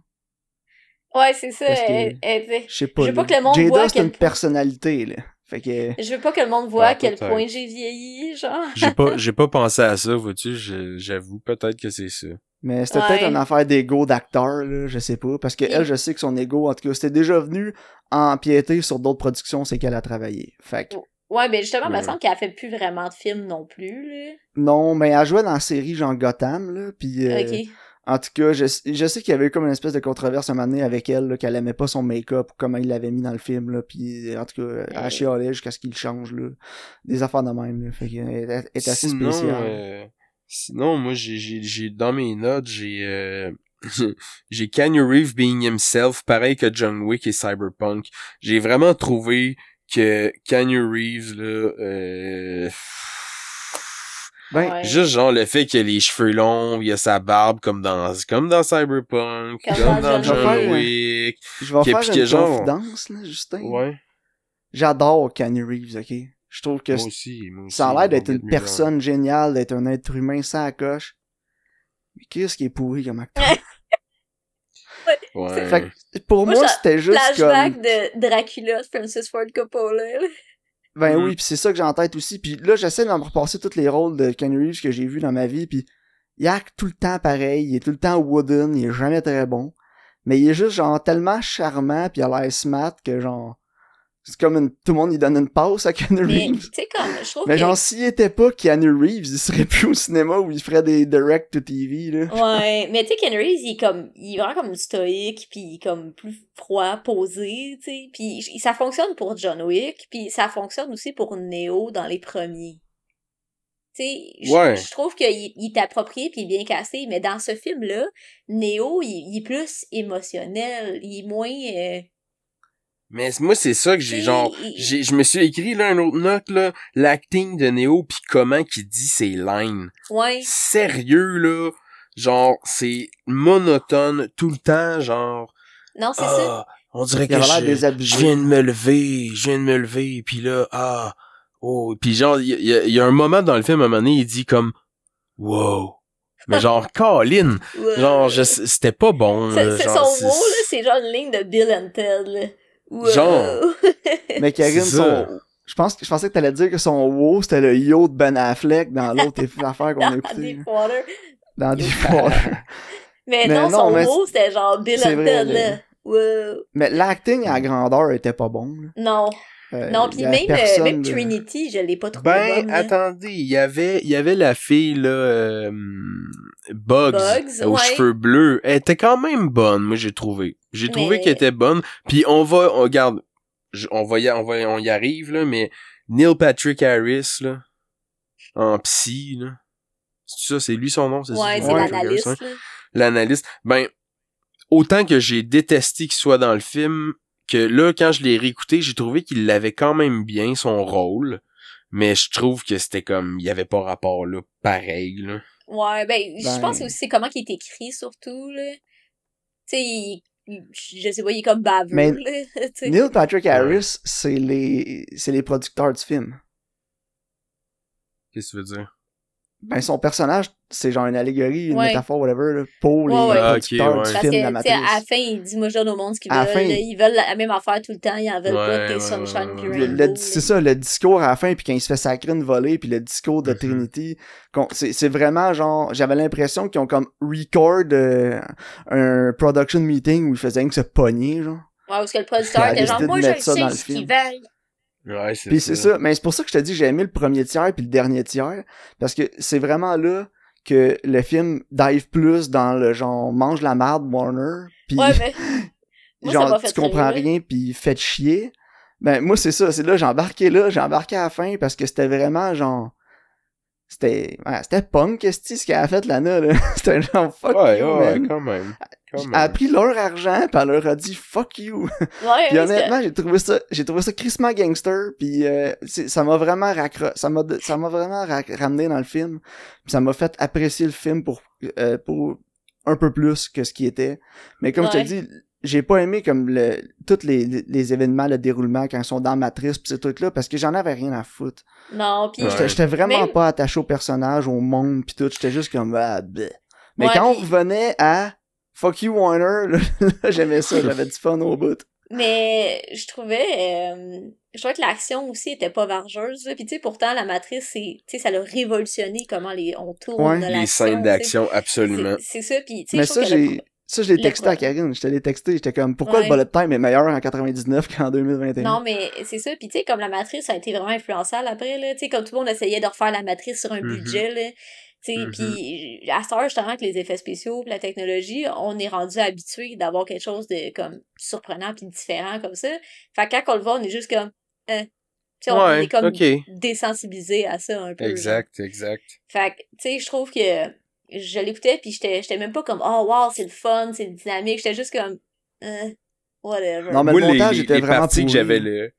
Ouais, c'est ça. Elle- elle dit- Je sais pas. Je veux pas que le monde Jada, voit c'est une personnalité, là. Fait que, Je veux pas que le monde voit Ah, à quel point j'ai vieilli, genre. J'ai pas, j'ai pas pensé à ça, vois-tu, j'avoue, peut-être que c'est ça. Mais c'était Ouais. peut-être une affaire d'ego d'acteur, là, je sais pas. Parce que elle, je sais que son ego, en tout cas, c'était déjà venu empiéter sur d'autres productions, c'est qu'elle a travaillé. Fait que, Ouais, mais justement, il me semble qu'elle fait plus vraiment de films non plus, là. non, mais elle jouait dans la série genre Gotham, là, puis euh, Ok. en tout cas, je, je sais qu'il y avait eu comme une espèce de controverse un moment donné avec elle, là, qu'elle aimait pas son make-up ou comment il l'avait mis dans le film, là, puis en tout cas, elle Ouais. chialait jusqu'à ce qu'il change, là. Des affaires de même, là. Fait qu'elle est, elle est assez Sinon, spéciale. euh, sinon, moi, j'ai, j'ai, j'ai, dans mes notes, j'ai, euh, j'ai Keanu Reeves being himself, pareil que John Wick et Cyberpunk. J'ai vraiment trouvé que Keanu Reeves, là, euh, Ben, Ouais. juste genre le fait qu'il a les cheveux longs, il a sa barbe comme dans, comme dans Cyberpunk, Comme comme, dans John Wick. Wick. je vais que- faire une genre- confidence, là, Justin. Ouais. J'adore Keanu Reeves, ok? Je trouve que Moi aussi, moi aussi. ça a l'air d'être une personne géniale, d'être un être humain sans coche. Mais qu'est-ce qui est pourri comme acteur? Ouais. Fait que pour Moi, c'était juste Flashback comme... de Dracula de Francis Ford Coppola. Ben Mhm. oui, puis c'est ça que j'ai en tête aussi. Puis là, j'essaie de me repasser tous les rôles de Keanu Reeves que j'ai vus dans ma vie, puis il acte tout le temps pareil, il est tout le temps wooden, il est jamais très bon. Mais il est juste genre tellement charmant, puis il a l'air smart que genre... C'est comme une... tout le monde il donne une passe à Keanu Mais, Reeves. tu sais, comme, je trouve Mais que... genre, s'il était pas Keanu Reeves, il serait plus au cinéma où il ferait des direct to TV, là. Ouais, mais tu sais, Ken Reeves, il est comme, il est vraiment comme stoïque, puis il est comme plus froid, posé, tu sais, puis ça fonctionne pour John Wick, puis ça fonctionne aussi pour Neo dans les premiers. Tu sais, je Ouais. je trouve qu'il il est approprié puis il est bien cassé, mais dans ce film-là, Neo, il, il est plus émotionnel, il est moins... euh, Mais moi, c'est ça que j'ai, genre, j'ai, je me suis écrit, là, une autre note, là, l'acting de Neo pis comment qu'il dit ses lines. Ouais, Sérieux, là, genre, c'est monotone tout le temps, genre, non, c'est ça. ah, on dirait que je, je viens de me lever, je viens de me lever, puis là, ah, oh, puis genre, il y, a- il y a un moment dans le film, à un moment donné, il dit comme, wow. Mais genre, Colin, genre, je, c'était pas bon, C'est- là, c'est genre, son c'est- mot, là, c'est genre une ligne de Bill and Ted, là. Wow. Genre. Mais Karine, son... Je pense que je pensais que t'allais dire que son wow c'était le yo de Ben Affleck dans l'autre affaire qu'on a Dans écouté. Deepwater. Dans Deepwater. Mais, Mais non, non, son mais mot, c'était genre Bill là. Wow. Mais l'acting à grandeur était pas bon. là. Non. Euh, non, puis même, euh, personne même de- Trinity, je l'ai pas trouvé Ben, bonne. attendez, il y avait, il y avait la fille, là, euh, Bugs, Bugs, aux ouais. cheveux bleus. Elle était quand même bonne, moi, j'ai trouvé. J'ai trouvé qu'elle était bonne. Puis on va, on regarde, on va y, on va, on y arrive, là, mais Neil Patrick Harris, là, en psy, là. C'est ça, c'est lui son nom, c'est Ouais, c'est Ouais. l'analyste, hein? L'analyste. Ben, autant que j'ai détesté qu'il soit dans le film, que là, quand je l'ai réécouté, j'ai trouvé qu'il l'avait quand même bien, son rôle. Mais je trouve que c'était comme, il y avait pas rapport, là, pareil, là. Ouais, ben, je Ben- pense aussi c'est comment qu'il est écrit, surtout, là. Tu sais, il- je sais pas, il est comme baveux, Mais-. Neil Patrick Harris, c'est les c'est les producteurs du film. Qu'est-ce que tu veux dire? Ben son personnage, c'est genre une allégorie, une Ouais. métaphore, whatever, là, pour les Ouais, ouais. Ah, producteurs ok, ouais. du Parce film que, de la tu sais, à la Matrice. fin, il dit, moi, je donne au monde ce qu'ils veulent. fin, Ils veulent la même affaire tout le temps. Ils en veulent pas Ouais, ouais, sunshine ouais, ouais. C'est ça, le discours à la fin, puis quand il se fait sacrer une volée, puis le discours de Mhm. Trinity, c'est c'est vraiment genre, j'avais l'impression qu'ils ont comme record euh, un production meeting où ils faisaient rien que se pogner, genre. Ouais, parce que le producteur était genre, décidé de moi, je mettre le ça dans sais le ce qu'ils film. veulent. Ouais, c'est Puis c'est ça, mais c'est pour ça que je te dis que j'ai aimé le premier tiers puis le dernier tiers, parce que c'est vraiment là que le film dive plus dans le genre mange la marde Warner, puis Ouais, mais. Moi, ça m'a genre fait tu comprends rire. rien puis faites chier. Ben moi c'est ça, c'est là j'ai embarqué là, j'ai embarqué à la fin parce que c'était vraiment genre c'était ouais, c'était punk esti, ce qu'elle a fait Lana là. c'était genre fuck Ouais, you, ouais, man. quand même. Quand Elle a pris leur argent, puis elle leur a dit fuck you. Ouais, Puis honnêtement, j'ai trouvé ça, j'ai trouvé ça crissement gangster, puis euh, ça m'a vraiment raccro ça m'a, ça m'a vraiment ra- ramené dans le film, puis ça m'a fait apprécier le film pour, euh, pour un peu plus que ce qui était. Mais comme je te dis, j'ai pas aimé comme le, tous les, les, les événements, le déroulement quand ils sont dans la matrice pis ces trucs-là, parce que j'en avais rien à foutre. Non, puis Ouais. J'étais, vraiment Même- pas attaché au personnage, au monde pis tout, j'étais juste comme, ah, bleh. Mais Ouais, quand on revenait à Fuck you Warner, là, là, j'aimais ça, j'avais du fun au bout. Mais je trouvais euh, je trouvais que l'action aussi était pas vargeuse. là. Puis tu sais, pourtant, la matrice, c'est, tu sais, ça l'a révolutionné comment les, on tourne Ouais. de l'action. Les scènes d'action, absolument. C'est ça, puis tu sais, Mais je trouve ça, que le- j'ai, ça, je l'ai texté à Karine, je te l'ai texté, j'étais comme, pourquoi Ouais. le bullet time est meilleur en 99 qu'en 2021? Non, mais c'est ça. Puis, tu sais, comme la matrice a été vraiment influençable après, là. Tu sais, comme tout le monde essayait de refaire la matrice sur un Mhm. budget, là. Tu sais, Mhm. puis à cette heure, justement, avec les effets spéciaux pis la technologie, on est rendu habitué d'avoir quelque chose de, comme, surprenant puis différent comme ça. Fait que quand on le voit, on est juste comme, hein. Tu sais, on Ouais, est comme désensibilisé à ça un peu. genre. Exact, exact. Fait que, tu sais, je trouve que je l'écoutais puis j'étais j'étais même pas comme, oh wow, c'est le fun, c'est le dynamique. J'étais juste comme, euh, whatever. Non, mais moi, le montage les- était les vraiment parties que j'avais le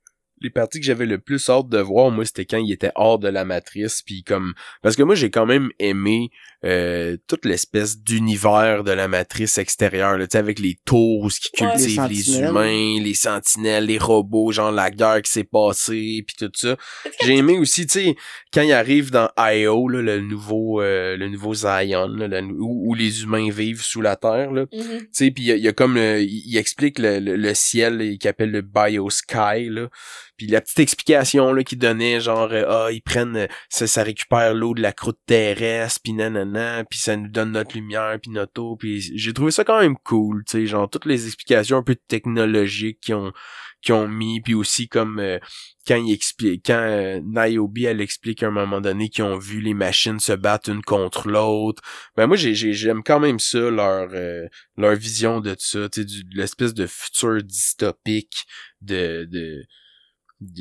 les parties que j'avais le plus hâte de voir moi c'était quand il était hors de la matrice puis comme parce que moi j'ai quand même aimé euh, toute l'espèce d'univers de la matrice extérieure là, avec les tours qui Ouais. cultivent Les humains les sentinelles les robots genre la guerre qui s'est passée puis tout ça j'ai aimé aussi tu sais quand il arrive dans IO là, le nouveau euh, le nouveau Zion là, le- où, où les humains vivent sous la terre là Mhm. tu sais puis il y, y a comme le- il explique le, le, le ciel qu'il appelle le biosky là puis la petite explication là qu'il donnait genre euh, ah ils prennent euh, ça, ça récupère l'eau de la croûte terrestre puis nanana puis ça nous donne notre lumière puis notre eau puis j'ai trouvé ça quand même cool tu sais genre toutes les explications un peu technologiques qui ont qui ont mis puis aussi comme euh, quand il explique quand euh, Niobe elle explique à un moment donné qu'ils ont vu les machines se battre une contre l'autre. Ben moi j'ai j'ai- j'aime quand même ça leur euh, leur vision de ça tu sais l'espèce de futur dystopique de de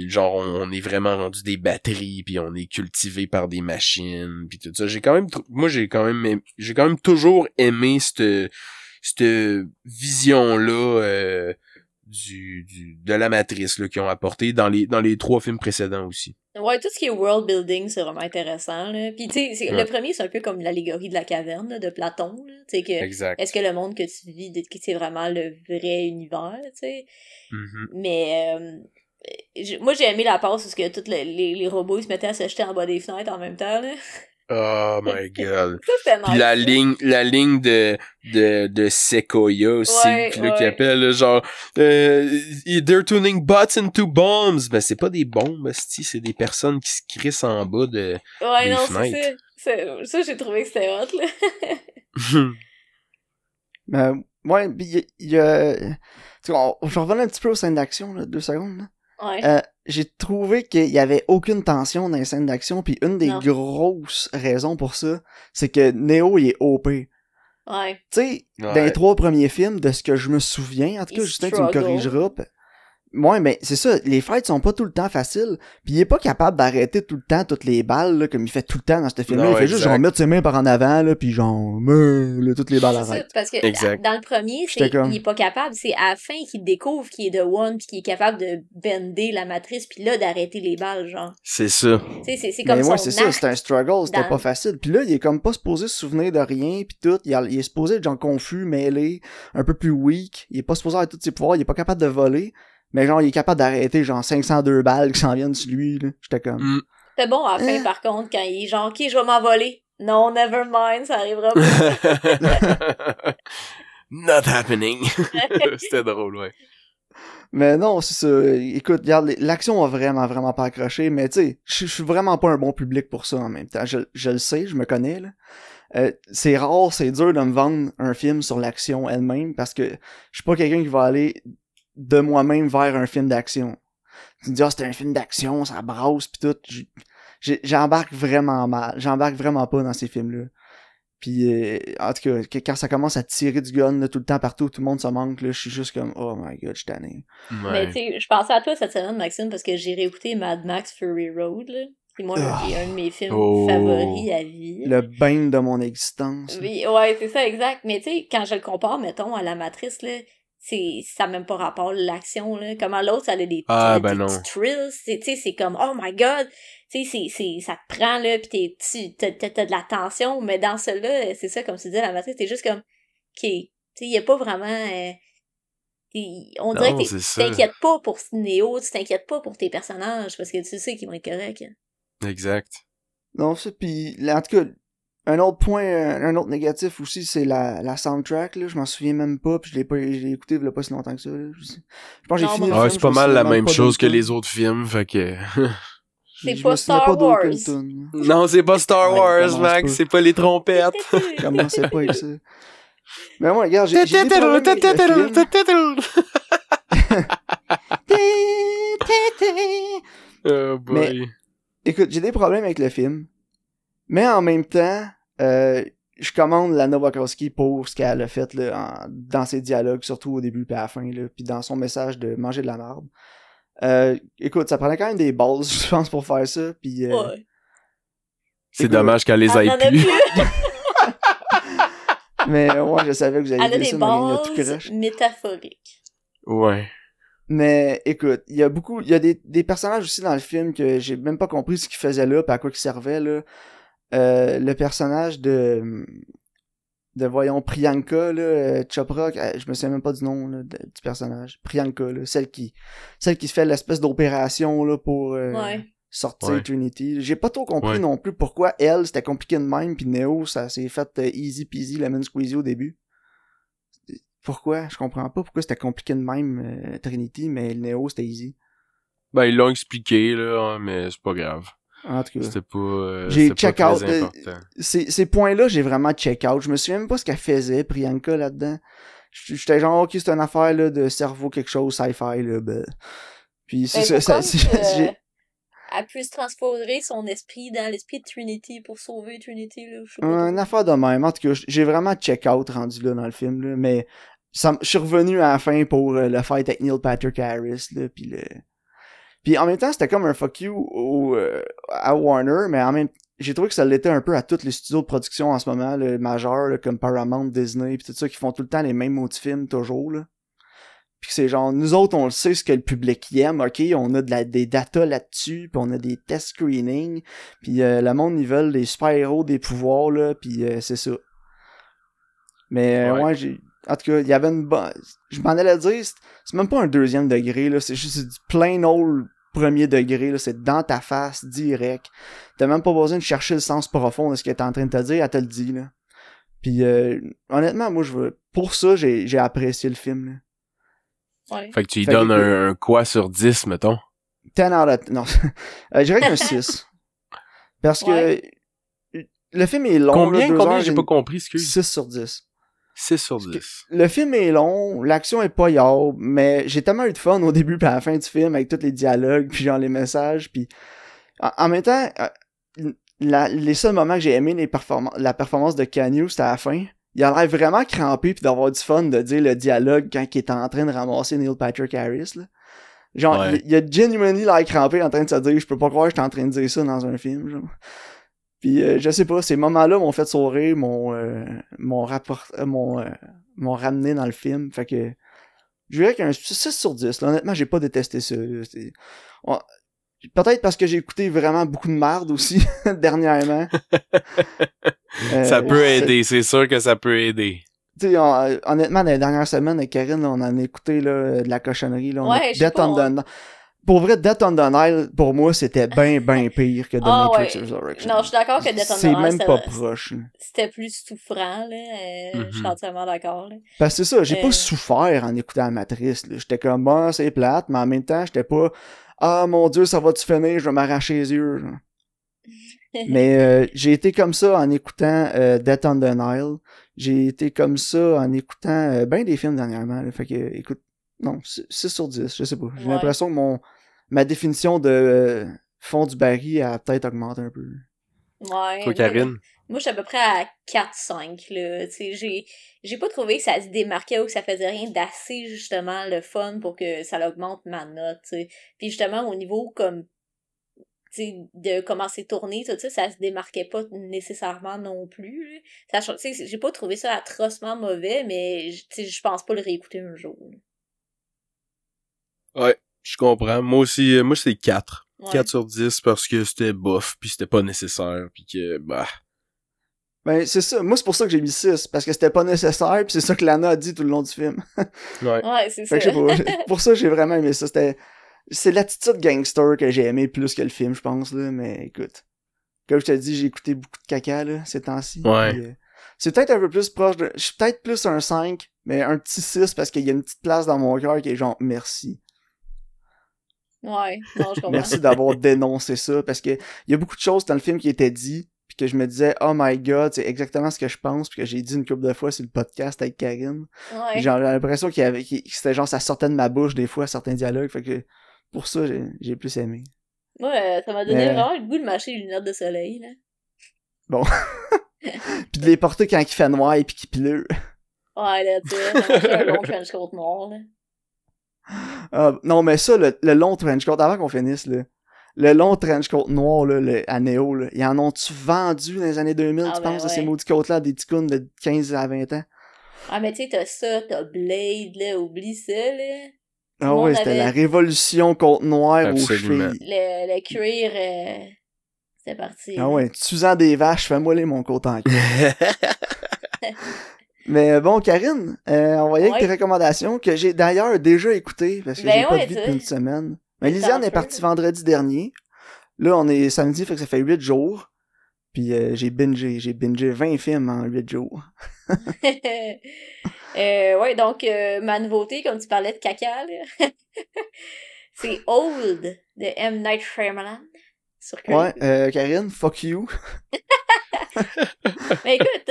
genre on, est vraiment rendu des batteries puis on est cultivé par des machines puis tout ça j'ai quand même moi j'ai quand même j'ai quand même toujours aimé cette cette vision là du, du de la matrice là qu'ils ont apporté dans les dans les trois films précédents aussi Ouais, tout ce qui est world building, c'est vraiment intéressant. Là. Puis, tu sais, Ouais. le premier, c'est un peu comme l'allégorie de la caverne là, de Platon. Tu sais, que est-ce que le monde que tu vis, c'est vraiment le vrai univers, tu sais? Mhm. Mais euh, moi, j'ai aimé la passe parce que tous les, les, les robots ils se mettaient à se jeter en bas des fenêtres en même temps. Là. oh my god Ça, nice. La ligne, la ligne de, de, de Sequoia aussi, Ouais, là, qui appelle, genre, euh, they're turning bots into bombs. Ben, c'est pas des bombes, c'est des personnes qui se crissent en bas de... Ouais, des non, c'est ça. Ça, j'ai trouvé que c'était hot, là. Mais, ouais, pis il y y a- tu sais, on- je revenais un petit peu aux scènes d'action, là, deux secondes, là. Ouais. Euh, j'ai trouvé qu'il y avait aucune tension dans les scènes d'action, puis une des Non. grosses raisons pour ça, c'est que Neo il est OP. Tu Ouais. sais, dans les trois premiers films, de ce que je me souviens, en tout cas, Il Justin, tu me corrigeras. Ouais, mais c'est ça, les fights sont pas tout le temps faciles, puis il est pas capable d'arrêter tout le temps toutes les balles, là, comme il fait tout le temps dans ce film-là. Non, il fait juste genre mettre ses mains par en avant, là, puis genre, là, toutes les balles C'est ça, arrêtent. parce que Exact. dans le premier, c'est comme- il est pas capable. C'est à la fin qu'il découvre qu'il est The One puis qu'il est capable de bender la matrice puis là d'arrêter les balles, genre. c'est ça. Tu sais, c'est- c'est comme Mais moi, son c'est ça, c'était un struggle, c'était dans- pas facile. Puis là, il est comme pas supposé se souvenir de rien, puis tout. Il, a- il est supposé être genre confus, mêlé, un peu plus weak. Il est pas supposé avoir tous ses pouvoirs, il est pas capable de voler. Mais genre, il est capable d'arrêter genre 502 balles qui s'en viennent sur lui, là. J'étais comme... Mm. C'était bon à la fin, Hein? par contre, quand il est genre, OK, je vais m'envoler. Non, never mind, ça arrivera pas. Not happening. C'était drôle, ouais. Mais non, c'est ça. Écoute, regarde, l'action a vraiment, vraiment pas accroché, mais tu sais, je je suis vraiment pas un bon public pour ça en même temps. Je, je le sais, je me connais, là. Euh, c'est rare, c'est dur de me vendre un film sur l'action elle-même parce que je suis pas quelqu'un qui va aller de moi-même vers un film d'action. Tu me dis, ah, c'est un film d'action, ça brasse pis tout. J'embarque vraiment mal. J'embarque vraiment pas dans ces films-là. Puis, euh, en tout cas, que- quand ça commence à tirer du gun là, tout le temps partout, tout le monde se manque, là, je suis juste comme, oh my god, je suis tanné. Mais tu sais, je pensais à toi cette semaine, Maxime, parce que j'ai réécouté Mad Max Fury Road, là. C'est moi, Ah. c'est un de mes films Oh. favoris à vie. Le bain de mon existence. Oui, ouais, c'est ça, exact. Mais tu sais, quand je le compare, mettons, à la matrice, là, c'est, ça n'a même pas rapport à l'action, là. Comment l'autre, ça a des, Ah, ben des thrills. C'est, tu sais, c'est comme, oh my god. Tu sais, c'est, c'est, ça te prend, là, pis t'es, tu, t'as, t'as, t'as de la tension. Mais dans celui-là, c'est ça, comme tu disais, la matrice, t'es juste comme, ok. Tu sais, y a pas vraiment, euh, on dirait que c'est tu t'inquiètes pas pour Néo, tu t'inquiètes pas pour tes personnages, parce que tu sais qu'ils vont être corrects. Exact. Non, ça, puis en tout cas, un autre point, euh, un autre négatif aussi, c'est la, la soundtrack, là. Je m'en souviens même pas, puis je l'ai pas, je l'ai écouté il y a pas si longtemps que ça, là. Je, pense que j'ai fini film, c'est pas mal la même chose que les autres films, fait que... C'est pas Star Wars. non, c'est pas Star Wars, Max, c'est pas les trompettes. Commencez pas avec ça. Mais moi, regarde, j'ai. Oh boy. Écoute, j'ai des problèmes avec le film, mais en même temps, euh, je commande la Novakowski pour ce qu'elle a fait là, en- dans ses dialogues, surtout au début puis à la fin, là, puis dans son message de manger de la merde. Euh, écoute, ça prenait quand même des balls, je pense, pour faire ça, puis euh, Ouais. C'est dommage qu'elle les aille plus. mais ouais, je savais que vous alliez Elle a des ça, bases métaphoriques. Ouais. Mais écoute, il y a beaucoup, il y a des, des personnages aussi dans le film que j'ai même pas compris ce qu'ils faisaient là, pis à quoi ils servaient là. Euh, le personnage de, de voyons Priyanka là, euh, Chopra, euh, je me souviens même pas du nom là, de- du personnage. Priyanka là, celle qui, celle qui se fait l'espèce d'opération là pour euh, Ouais. sortir Ouais. Trinity. J'ai pas trop compris Ouais. non plus pourquoi elle c'était compliqué de même, puis Neo ça s'est fait euh, easy peasy lemon squeezy au début. Pourquoi? Je comprends pas pourquoi c'était compliqué de même euh, Trinity, mais le Neo c'était easy. Ben, ils l'ont expliqué, là, hein, mais c'est pas grave. En tout cas, C'était pas, euh, J'ai c'était check pas out, très euh, important. ces, ces points-là, j'ai vraiment check out. Je me souviens même pas ce qu'elle faisait, Priyanka, là-dedans. J'étais genre, ok, c'est une affaire là, de cerveau, quelque chose, sci-fi, là, ben. Puis c'est Ben, ça, ça, que, j'ai- Elle puisse transférer son esprit dans l'esprit de Trinity pour sauver Trinity, là. Je sais pas Une affaire de même. En tout cas, j'ai vraiment check out rendu là dans le film, là, mais ça, je suis revenu à la fin pour euh, le fight avec Neil Patrick Harris, là, puis le... Puis en même temps, c'était comme un fuck you au, euh, à Warner, mais en même j'ai trouvé que ça l'était un peu à tous les studios de production en ce moment, le majeur, comme Paramount, Disney, puis tout ça, qui font tout le temps les mêmes mots de films, toujours, là. Puis que c'est genre, nous autres, on le sait ce que le public y aime, ok, on a de la, des data là-dessus, puis on a des test screening, puis euh, le monde, ils veulent des super-héros, des pouvoirs, là, puis euh, c'est ça. Mais euh, Ouais. ouais, j'ai... En tout cas, il y avait une bonne... Je m'en allais dire, c'est même pas un deuxième degré, là, c'est juste du plain old premier degré, là, c'est dans ta face, direct. T'as même pas besoin de chercher le sens profond de ce qu'elle est en train de te dire, elle te le dit, là. Puis euh, honnêtement, moi, je veux... Pour ça, j'ai j'ai apprécié le film, là. Ouais. Fait que tu lui Fait que- donnes un, un quoi sur 10, mettons? 10 out of... Non, Euh, je dirais qu'un 6. Parce que... Le film est long, combien, là, deux combien? heures J'ai pas compris, excuse. 6 sur 10. 6 sur 10. Le film est long, l'action est pas yard, mais j'ai tellement eu de fun au début puis à la fin du film avec tous les dialogues puis genre les messages puis en, en même temps euh, la- les seuls moments que j'ai aimé les performances la performance de Canyon c'était à la fin. Il a l'air vraiment crampé puis d'avoir du fun de dire le dialogue quand il est en train de ramasser Neil Patrick Harris là. Genre Ouais. il, il a genuinely l'air crampé en train de se dire je peux pas croire que j'étais en train de dire ça dans un film genre. Puis euh, je sais pas, ces moments-là m'ont fait sourire, m'ont euh, m'ont rapport euh, m'ont euh, m'ont ramené dans le film. Fait que je dirais qu'un 6 sur 10. Là, honnêtement, j'ai pas détesté ça. là. C'est- on- Peut-être parce que j'ai écouté vraiment beaucoup de merde aussi dernièrement. Euh, ça peut c'est- aider, c'est sûr que ça peut aider. Tu sais, on- honnêtement, dans les dernières semaines, avec Karine, là, on en a écouté là, de la cochonnerie. Là, on a Ouais, je Pour vrai, Death on the Nile, pour moi, c'était bien, bien pire que The Ah, Matrix ouais. Resurrection. Non, je suis d'accord que Death on the C'est Nile, même c'était- pas proche. C'était plus souffrant, là. euh, Je suis Mhm. entièrement d'accord, là. Parce que c'est ça, j'ai Euh. pas souffert en écoutant la matrice. là. J'étais comme, bon, c'est plate, mais en même temps, j'étais pas, ah mon dieu, ça va-tu finir, je vais m'arracher les yeux. mais euh, j'ai été comme ça en écoutant euh, Death on the Nile. J'ai été comme ça en écoutant euh, ben des films dernièrement. là. Fait que, écoute, non, 6 sur 10, je sais pas. J'ai Ouais. l'impression que mon ma définition de euh, fond du baril a peut-être augmenté un peu. Ouais. Toi, moi, Karine? Moi, je suis à peu près à 4-5, là. Tu sais, j'ai, j'ai pas trouvé que ça se démarquait ou que ça faisait rien d'assez, justement, le fun pour que ça augmente ma note, tu sais. Puis justement, au niveau, comme, tu tu sais, de comment c'est tourné, tout ça, ça se démarquait pas nécessairement non plus. là. Ça, tu sais, j'ai pas trouvé ça atrocement mauvais, mais tu sais, je pense pas le réécouter un jour. là. Ouais, je comprends. Moi aussi, euh, moi c'est 4. Ouais. 4 sur 10 parce que c'était bof, puis c'était pas nécessaire, puis que, bah... Ben, c'est ça. Moi, c'est pour ça que j'ai mis 6, parce que c'était pas nécessaire, puis c'est ça que Lana a dit tout le long du film. Ouais. Ouais, c'est ça. Fait que je sais pas. pour ça, j'ai vraiment aimé ça. C'était, c'est l'attitude gangster que j'ai aimé plus que le film, je pense, là. Mais écoute. Comme je te dis, j'ai écouté beaucoup de caca, là, ces temps-ci. Ouais. euh, c'est peut-être un peu plus proche de, je suis peut-être plus un 5, mais un petit 6 parce qu'il y a une petite place dans mon cœur qui est genre, merci. Ouais, non, je comprends. Merci d'avoir dénoncé ça parce que il y a beaucoup de choses dans le film qui étaient dit puis que je me disais oh my god c'est exactement ce que je pense puis que j'ai dit une couple de fois sur le podcast avec Karine Ouais. J'ai l'impression qu'il y avait que c'était genre ça sortait de ma bouche des fois certains dialogues fait que pour ça j'ai j'ai plus aimé euh, ça m'a donné Mais- vraiment le goût de m'acheter les lunettes de soleil, là. puis de les porter quand il fait noir et puis qu'il pleut Ouais, là, tu sais, m'acheter un long trench coat noir, là. Ah, non mais ça le, le long trench coat avant qu'on finisse là le long trench coat noir là, le, à Néo là, ils en ont-tu vendu dans les années 2000 Ah, tu ben penses de ces ouais. maudits coats là des petits cons de 15 à 20 ans? Ah, mais tu sais, t'as ça, t'as Blade, là, oublie ça, là. Ah ouais, c'était avait- la révolution contre noir Absolument. chevilles. Le, le cuir, euh, c'est parti. Ah ouais, tu sens des vaches, fais-moi les mon côte en cuir. Mais euh, bon, Karine, euh, on y aller avec Ouais. tes recommandations que j'ai d'ailleurs déjà écoutées parce que Ben j'ai pas ouais, de vie depuis une semaine. Mais Lisiane est partie vendredi dernier. Là, on est samedi, fait que ça fait 8 jours. Puis euh, j'ai bingé, j'ai bingé 20 films en 8 jours. euh, ouais, donc, euh, ma nouveauté, comme tu parlais de caca, c'est Old de M. Night Shyamalan. Sur Ouais, euh, Karine, fuck you. Mais écoute,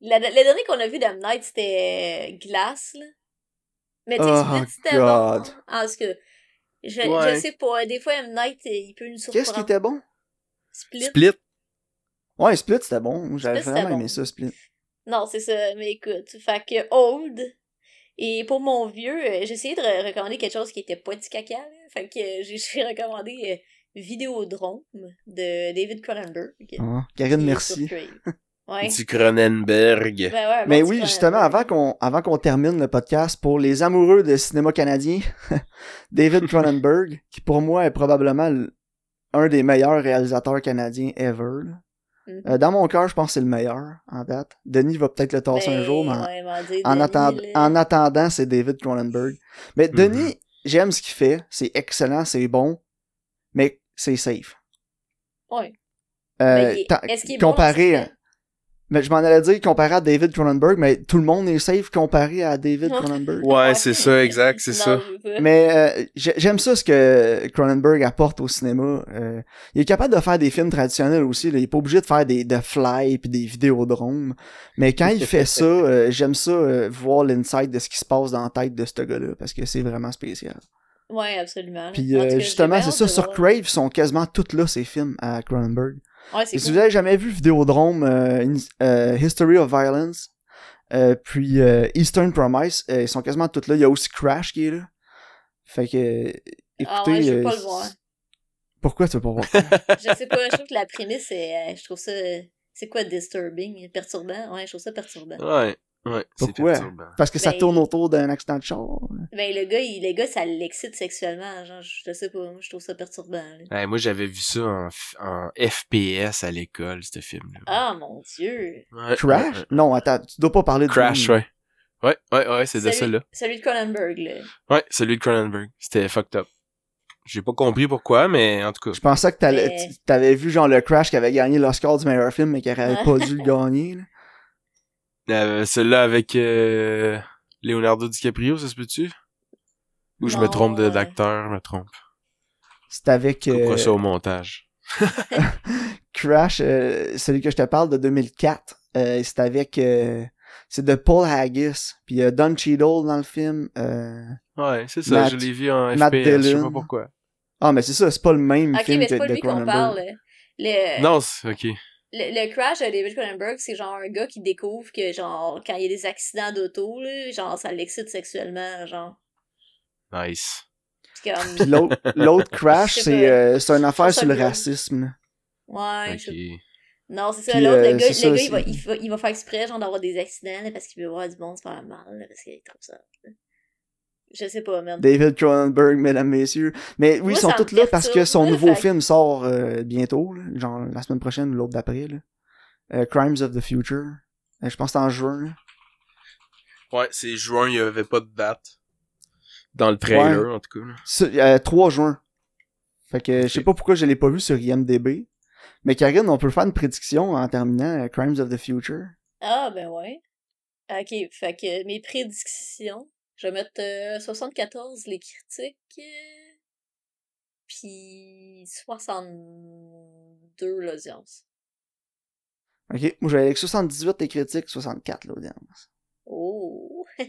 la- le dernier qu'on a vu d'M. Night, c'était euh, Glace, là. Mais tu sais, Oh, Split, c'était bon. Ah, parce que, je, Ouais. je sais pas, des fois, M. Night, euh, il peut nous surprendre. Qu'est-ce qui était bon? Split? Split. Ouais, Split, c'était bon. J'avais vraiment aimé bon. ça, Split. Non, c'est ça, mais écoute, fait que Old. Et pour mon vieux, euh, j'ai essayé de re- recommander quelque chose qui était pas du caca, là. Fait que j'ai recommandé Vidéodrome de David Cronenberg. Ah, Karine, merci. Ouais. Du Cronenberg. Ben ouais, Mais oui, justement, avant qu'on avant qu'on termine le podcast, pour les amoureux de cinéma canadien, David Cronenberg, qui pour moi est probablement un des meilleurs réalisateurs canadiens ever. Mhm. Euh, dans mon cœur, je pense que c'est le meilleur en date. Denis va peut-être le tasser un Ben, jour, mais en- ouais, en, attend- attendant, c'est David Cronenberg. Mais Mhm. Denis, j'aime ce qu'il fait, c'est excellent, c'est bon, mais c'est safe. Ouais. Euh, Est-ce qu'il est comparé? Mais je m'en allais dire comparé à David Cronenberg, mais tout le monde est safe comparé à David. Cronenberg. Ouais, c'est ça, exact, c'est ça. Mais euh, j'ai- j'aime ça ce que Cronenberg apporte au cinéma. Euh, il est capable de faire des films traditionnels aussi. Là. Il est pas obligé de faire des de fly puis des vidéodromes. Mais quand il fait ça, euh, j'aime ça euh, voir l'insight de ce qui se passe dans la tête de ce gars-là parce que c'est vraiment spécial. Ouais, absolument. Puis euh, justement, c'est ça. Sur. Crave, ils sont quasiment tous là ces films à Cronenberg. Ouais, c'est Et si vous avez jamais vu Vidéodrome, euh, In- euh, History of Violence, euh, puis euh, Eastern Promise, euh, ils sont quasiment tous là. Il y a aussi Crash qui est là. Fait que, euh, écoutez... Ah ouais, je veux pas euh, le voir. Pourquoi tu veux pas voir? Je sais pas, je trouve que la prémisse, c'est, euh, je trouve ça, c'est quoi disturbing, perturbant? Ouais, je trouve ça perturbant. Ouais, ouais, c'est Pourquoi? perturbant. Parce que ça Ben, tourne autour d'un accident de char. Ben, le gars, il, le gars, ça l'excite sexuellement, genre, je sais pas, moi, je trouve ça perturbant. Ouais, moi, j'avais vu ça en, FPS à l'école, ce film-là. Ah, mon dieu! Ouais, Crash? ouais, Non, attends, tu dois pas parler de ouais. Crash, ouais. Ouais, ouais, ouais, c'est de Celui- ça, là. Celui de Cronenberg, là. Ouais, celui de Cronenberg. C'était fucked up. J'ai pas compris pourquoi, mais en tout cas. Je pensais que t'allais- Mais- tu- t'avais vu genre le Crash qui avait gagné l'Oscar du meilleur film mais qui aurait Ouais. pas dû le gagner. là. Euh, celui-là avec euh, Leonardo DiCaprio, ça se peut-tu? Ou je me trompe de- euh. d'acteur, je me trompe. C'est avec euh, ça au montage. Crash, euh, celui que je te parle de 2004. euh, c'est avec... euh, c'est de Paul Haggis. Puis il y a Don Cheadle dans le film. euh, Ouais, c'est ça, Matt- je l'ai vu en Matt FPS, je sais Dillon. pas pourquoi. Ah, mais c'est ça, c'est pas le même Ok, film mais que c'est pas de lui qu'on Cronenberg. parle. Le, Non, c'est- ok. Le, le crash de David Cronenberg, c'est genre un gars qui découvre que, genre, quand il y a des accidents d'auto, là, genre, ça l'excite sexuellement, genre. Nice. Puis comme... Puis l'autre, Crash, c'est, euh, c'est une affaire sur le racisme. là. Ouais, Ok. je- Non, c'est ça. L'autre, euh, le gars, le ça, gars il, va, il, va, il va faire exprès, genre, d'avoir des accidents, là, parce qu'il veut voir du monde se faire mal, là, parce qu'il trouve ça. Je sais pas, man. David Cronenberg, mesdames, messieurs. Mais oui, Moi, ils sont tous là parce que son nouveau fait- film sort euh, bientôt, là, genre la semaine prochaine ou l'autre d'après. là. Euh, Crimes of the Future. Euh, je pense que c'est en juin. là. Ouais, c'est juin, il y avait pas de date. Dans le trailer, en tout cas. là. C'est- euh, 3 juin. Fait que je sais pas pourquoi je l'ai pas vu sur IMDB. Mais Karine, on peut faire une prédiction en terminant euh, Crimes of the Future? Ah, ben ouais. Ok, fait que mes prédictions, je vais mettre euh, 74 les critiques, euh, puis 62 l'audience. Ok, moi j'avais avec 78 les critiques, 64 l'audience. Oh!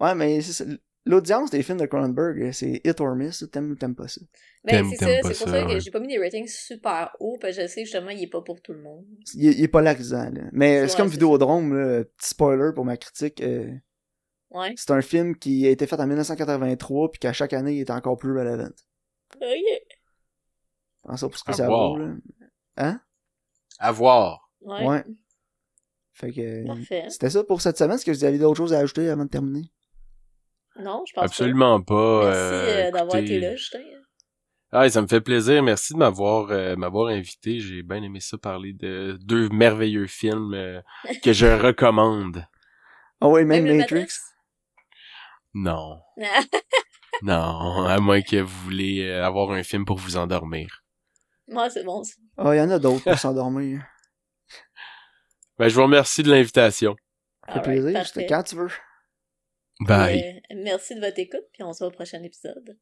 Ouais, mais c'est ça. L'audience des films de Cronenberg, euh, c'est hit or miss, t'aimes ou t'aimes pas ça. Ben, T'aimes- c'est t'aimes ça, pas c'est pour ça, ça que ouais. j'ai pas mis des ratings super hauts, parce que je sais justement, il est pas pour tout le monde. Il, est- il est polarisant, là. Mais c'est comme Vidéodrome, là, petit spoiler pour ma critique. euh, Ouais. c'est un film qui a été fait en 1983, puis qu'à chaque année, il est encore plus relevant. Ok. Prends ça pour ce que À ça voir. vaut, là. Hein? À voir. Ouais. Ouais. Fait que... Parfait. C'était ça pour cette semaine. Est-ce que vous avez d'autres choses à ajouter avant de terminer? Non, je pense Absolument pas. pas. Merci euh, euh, d'avoir écoutez- été là, Justin. Ah, ça me fait plaisir. Merci de m'avoir euh, m'avoir invité. J'ai bien aimé ça parler de deux merveilleux films euh, que je recommande. Ah ouais, même, Même le Matrix? Non. Non, à moins que vous voulez euh, avoir un film pour vous endormir. Moi, c'est bon. Ah, il y en a d'autres pour s'endormir. Ben, je vous remercie de l'invitation. Ça fait Alright, plaisir. C'était quand tu veux? Bye. Euh, merci de votre écoute, puis on se voit au prochain épisode.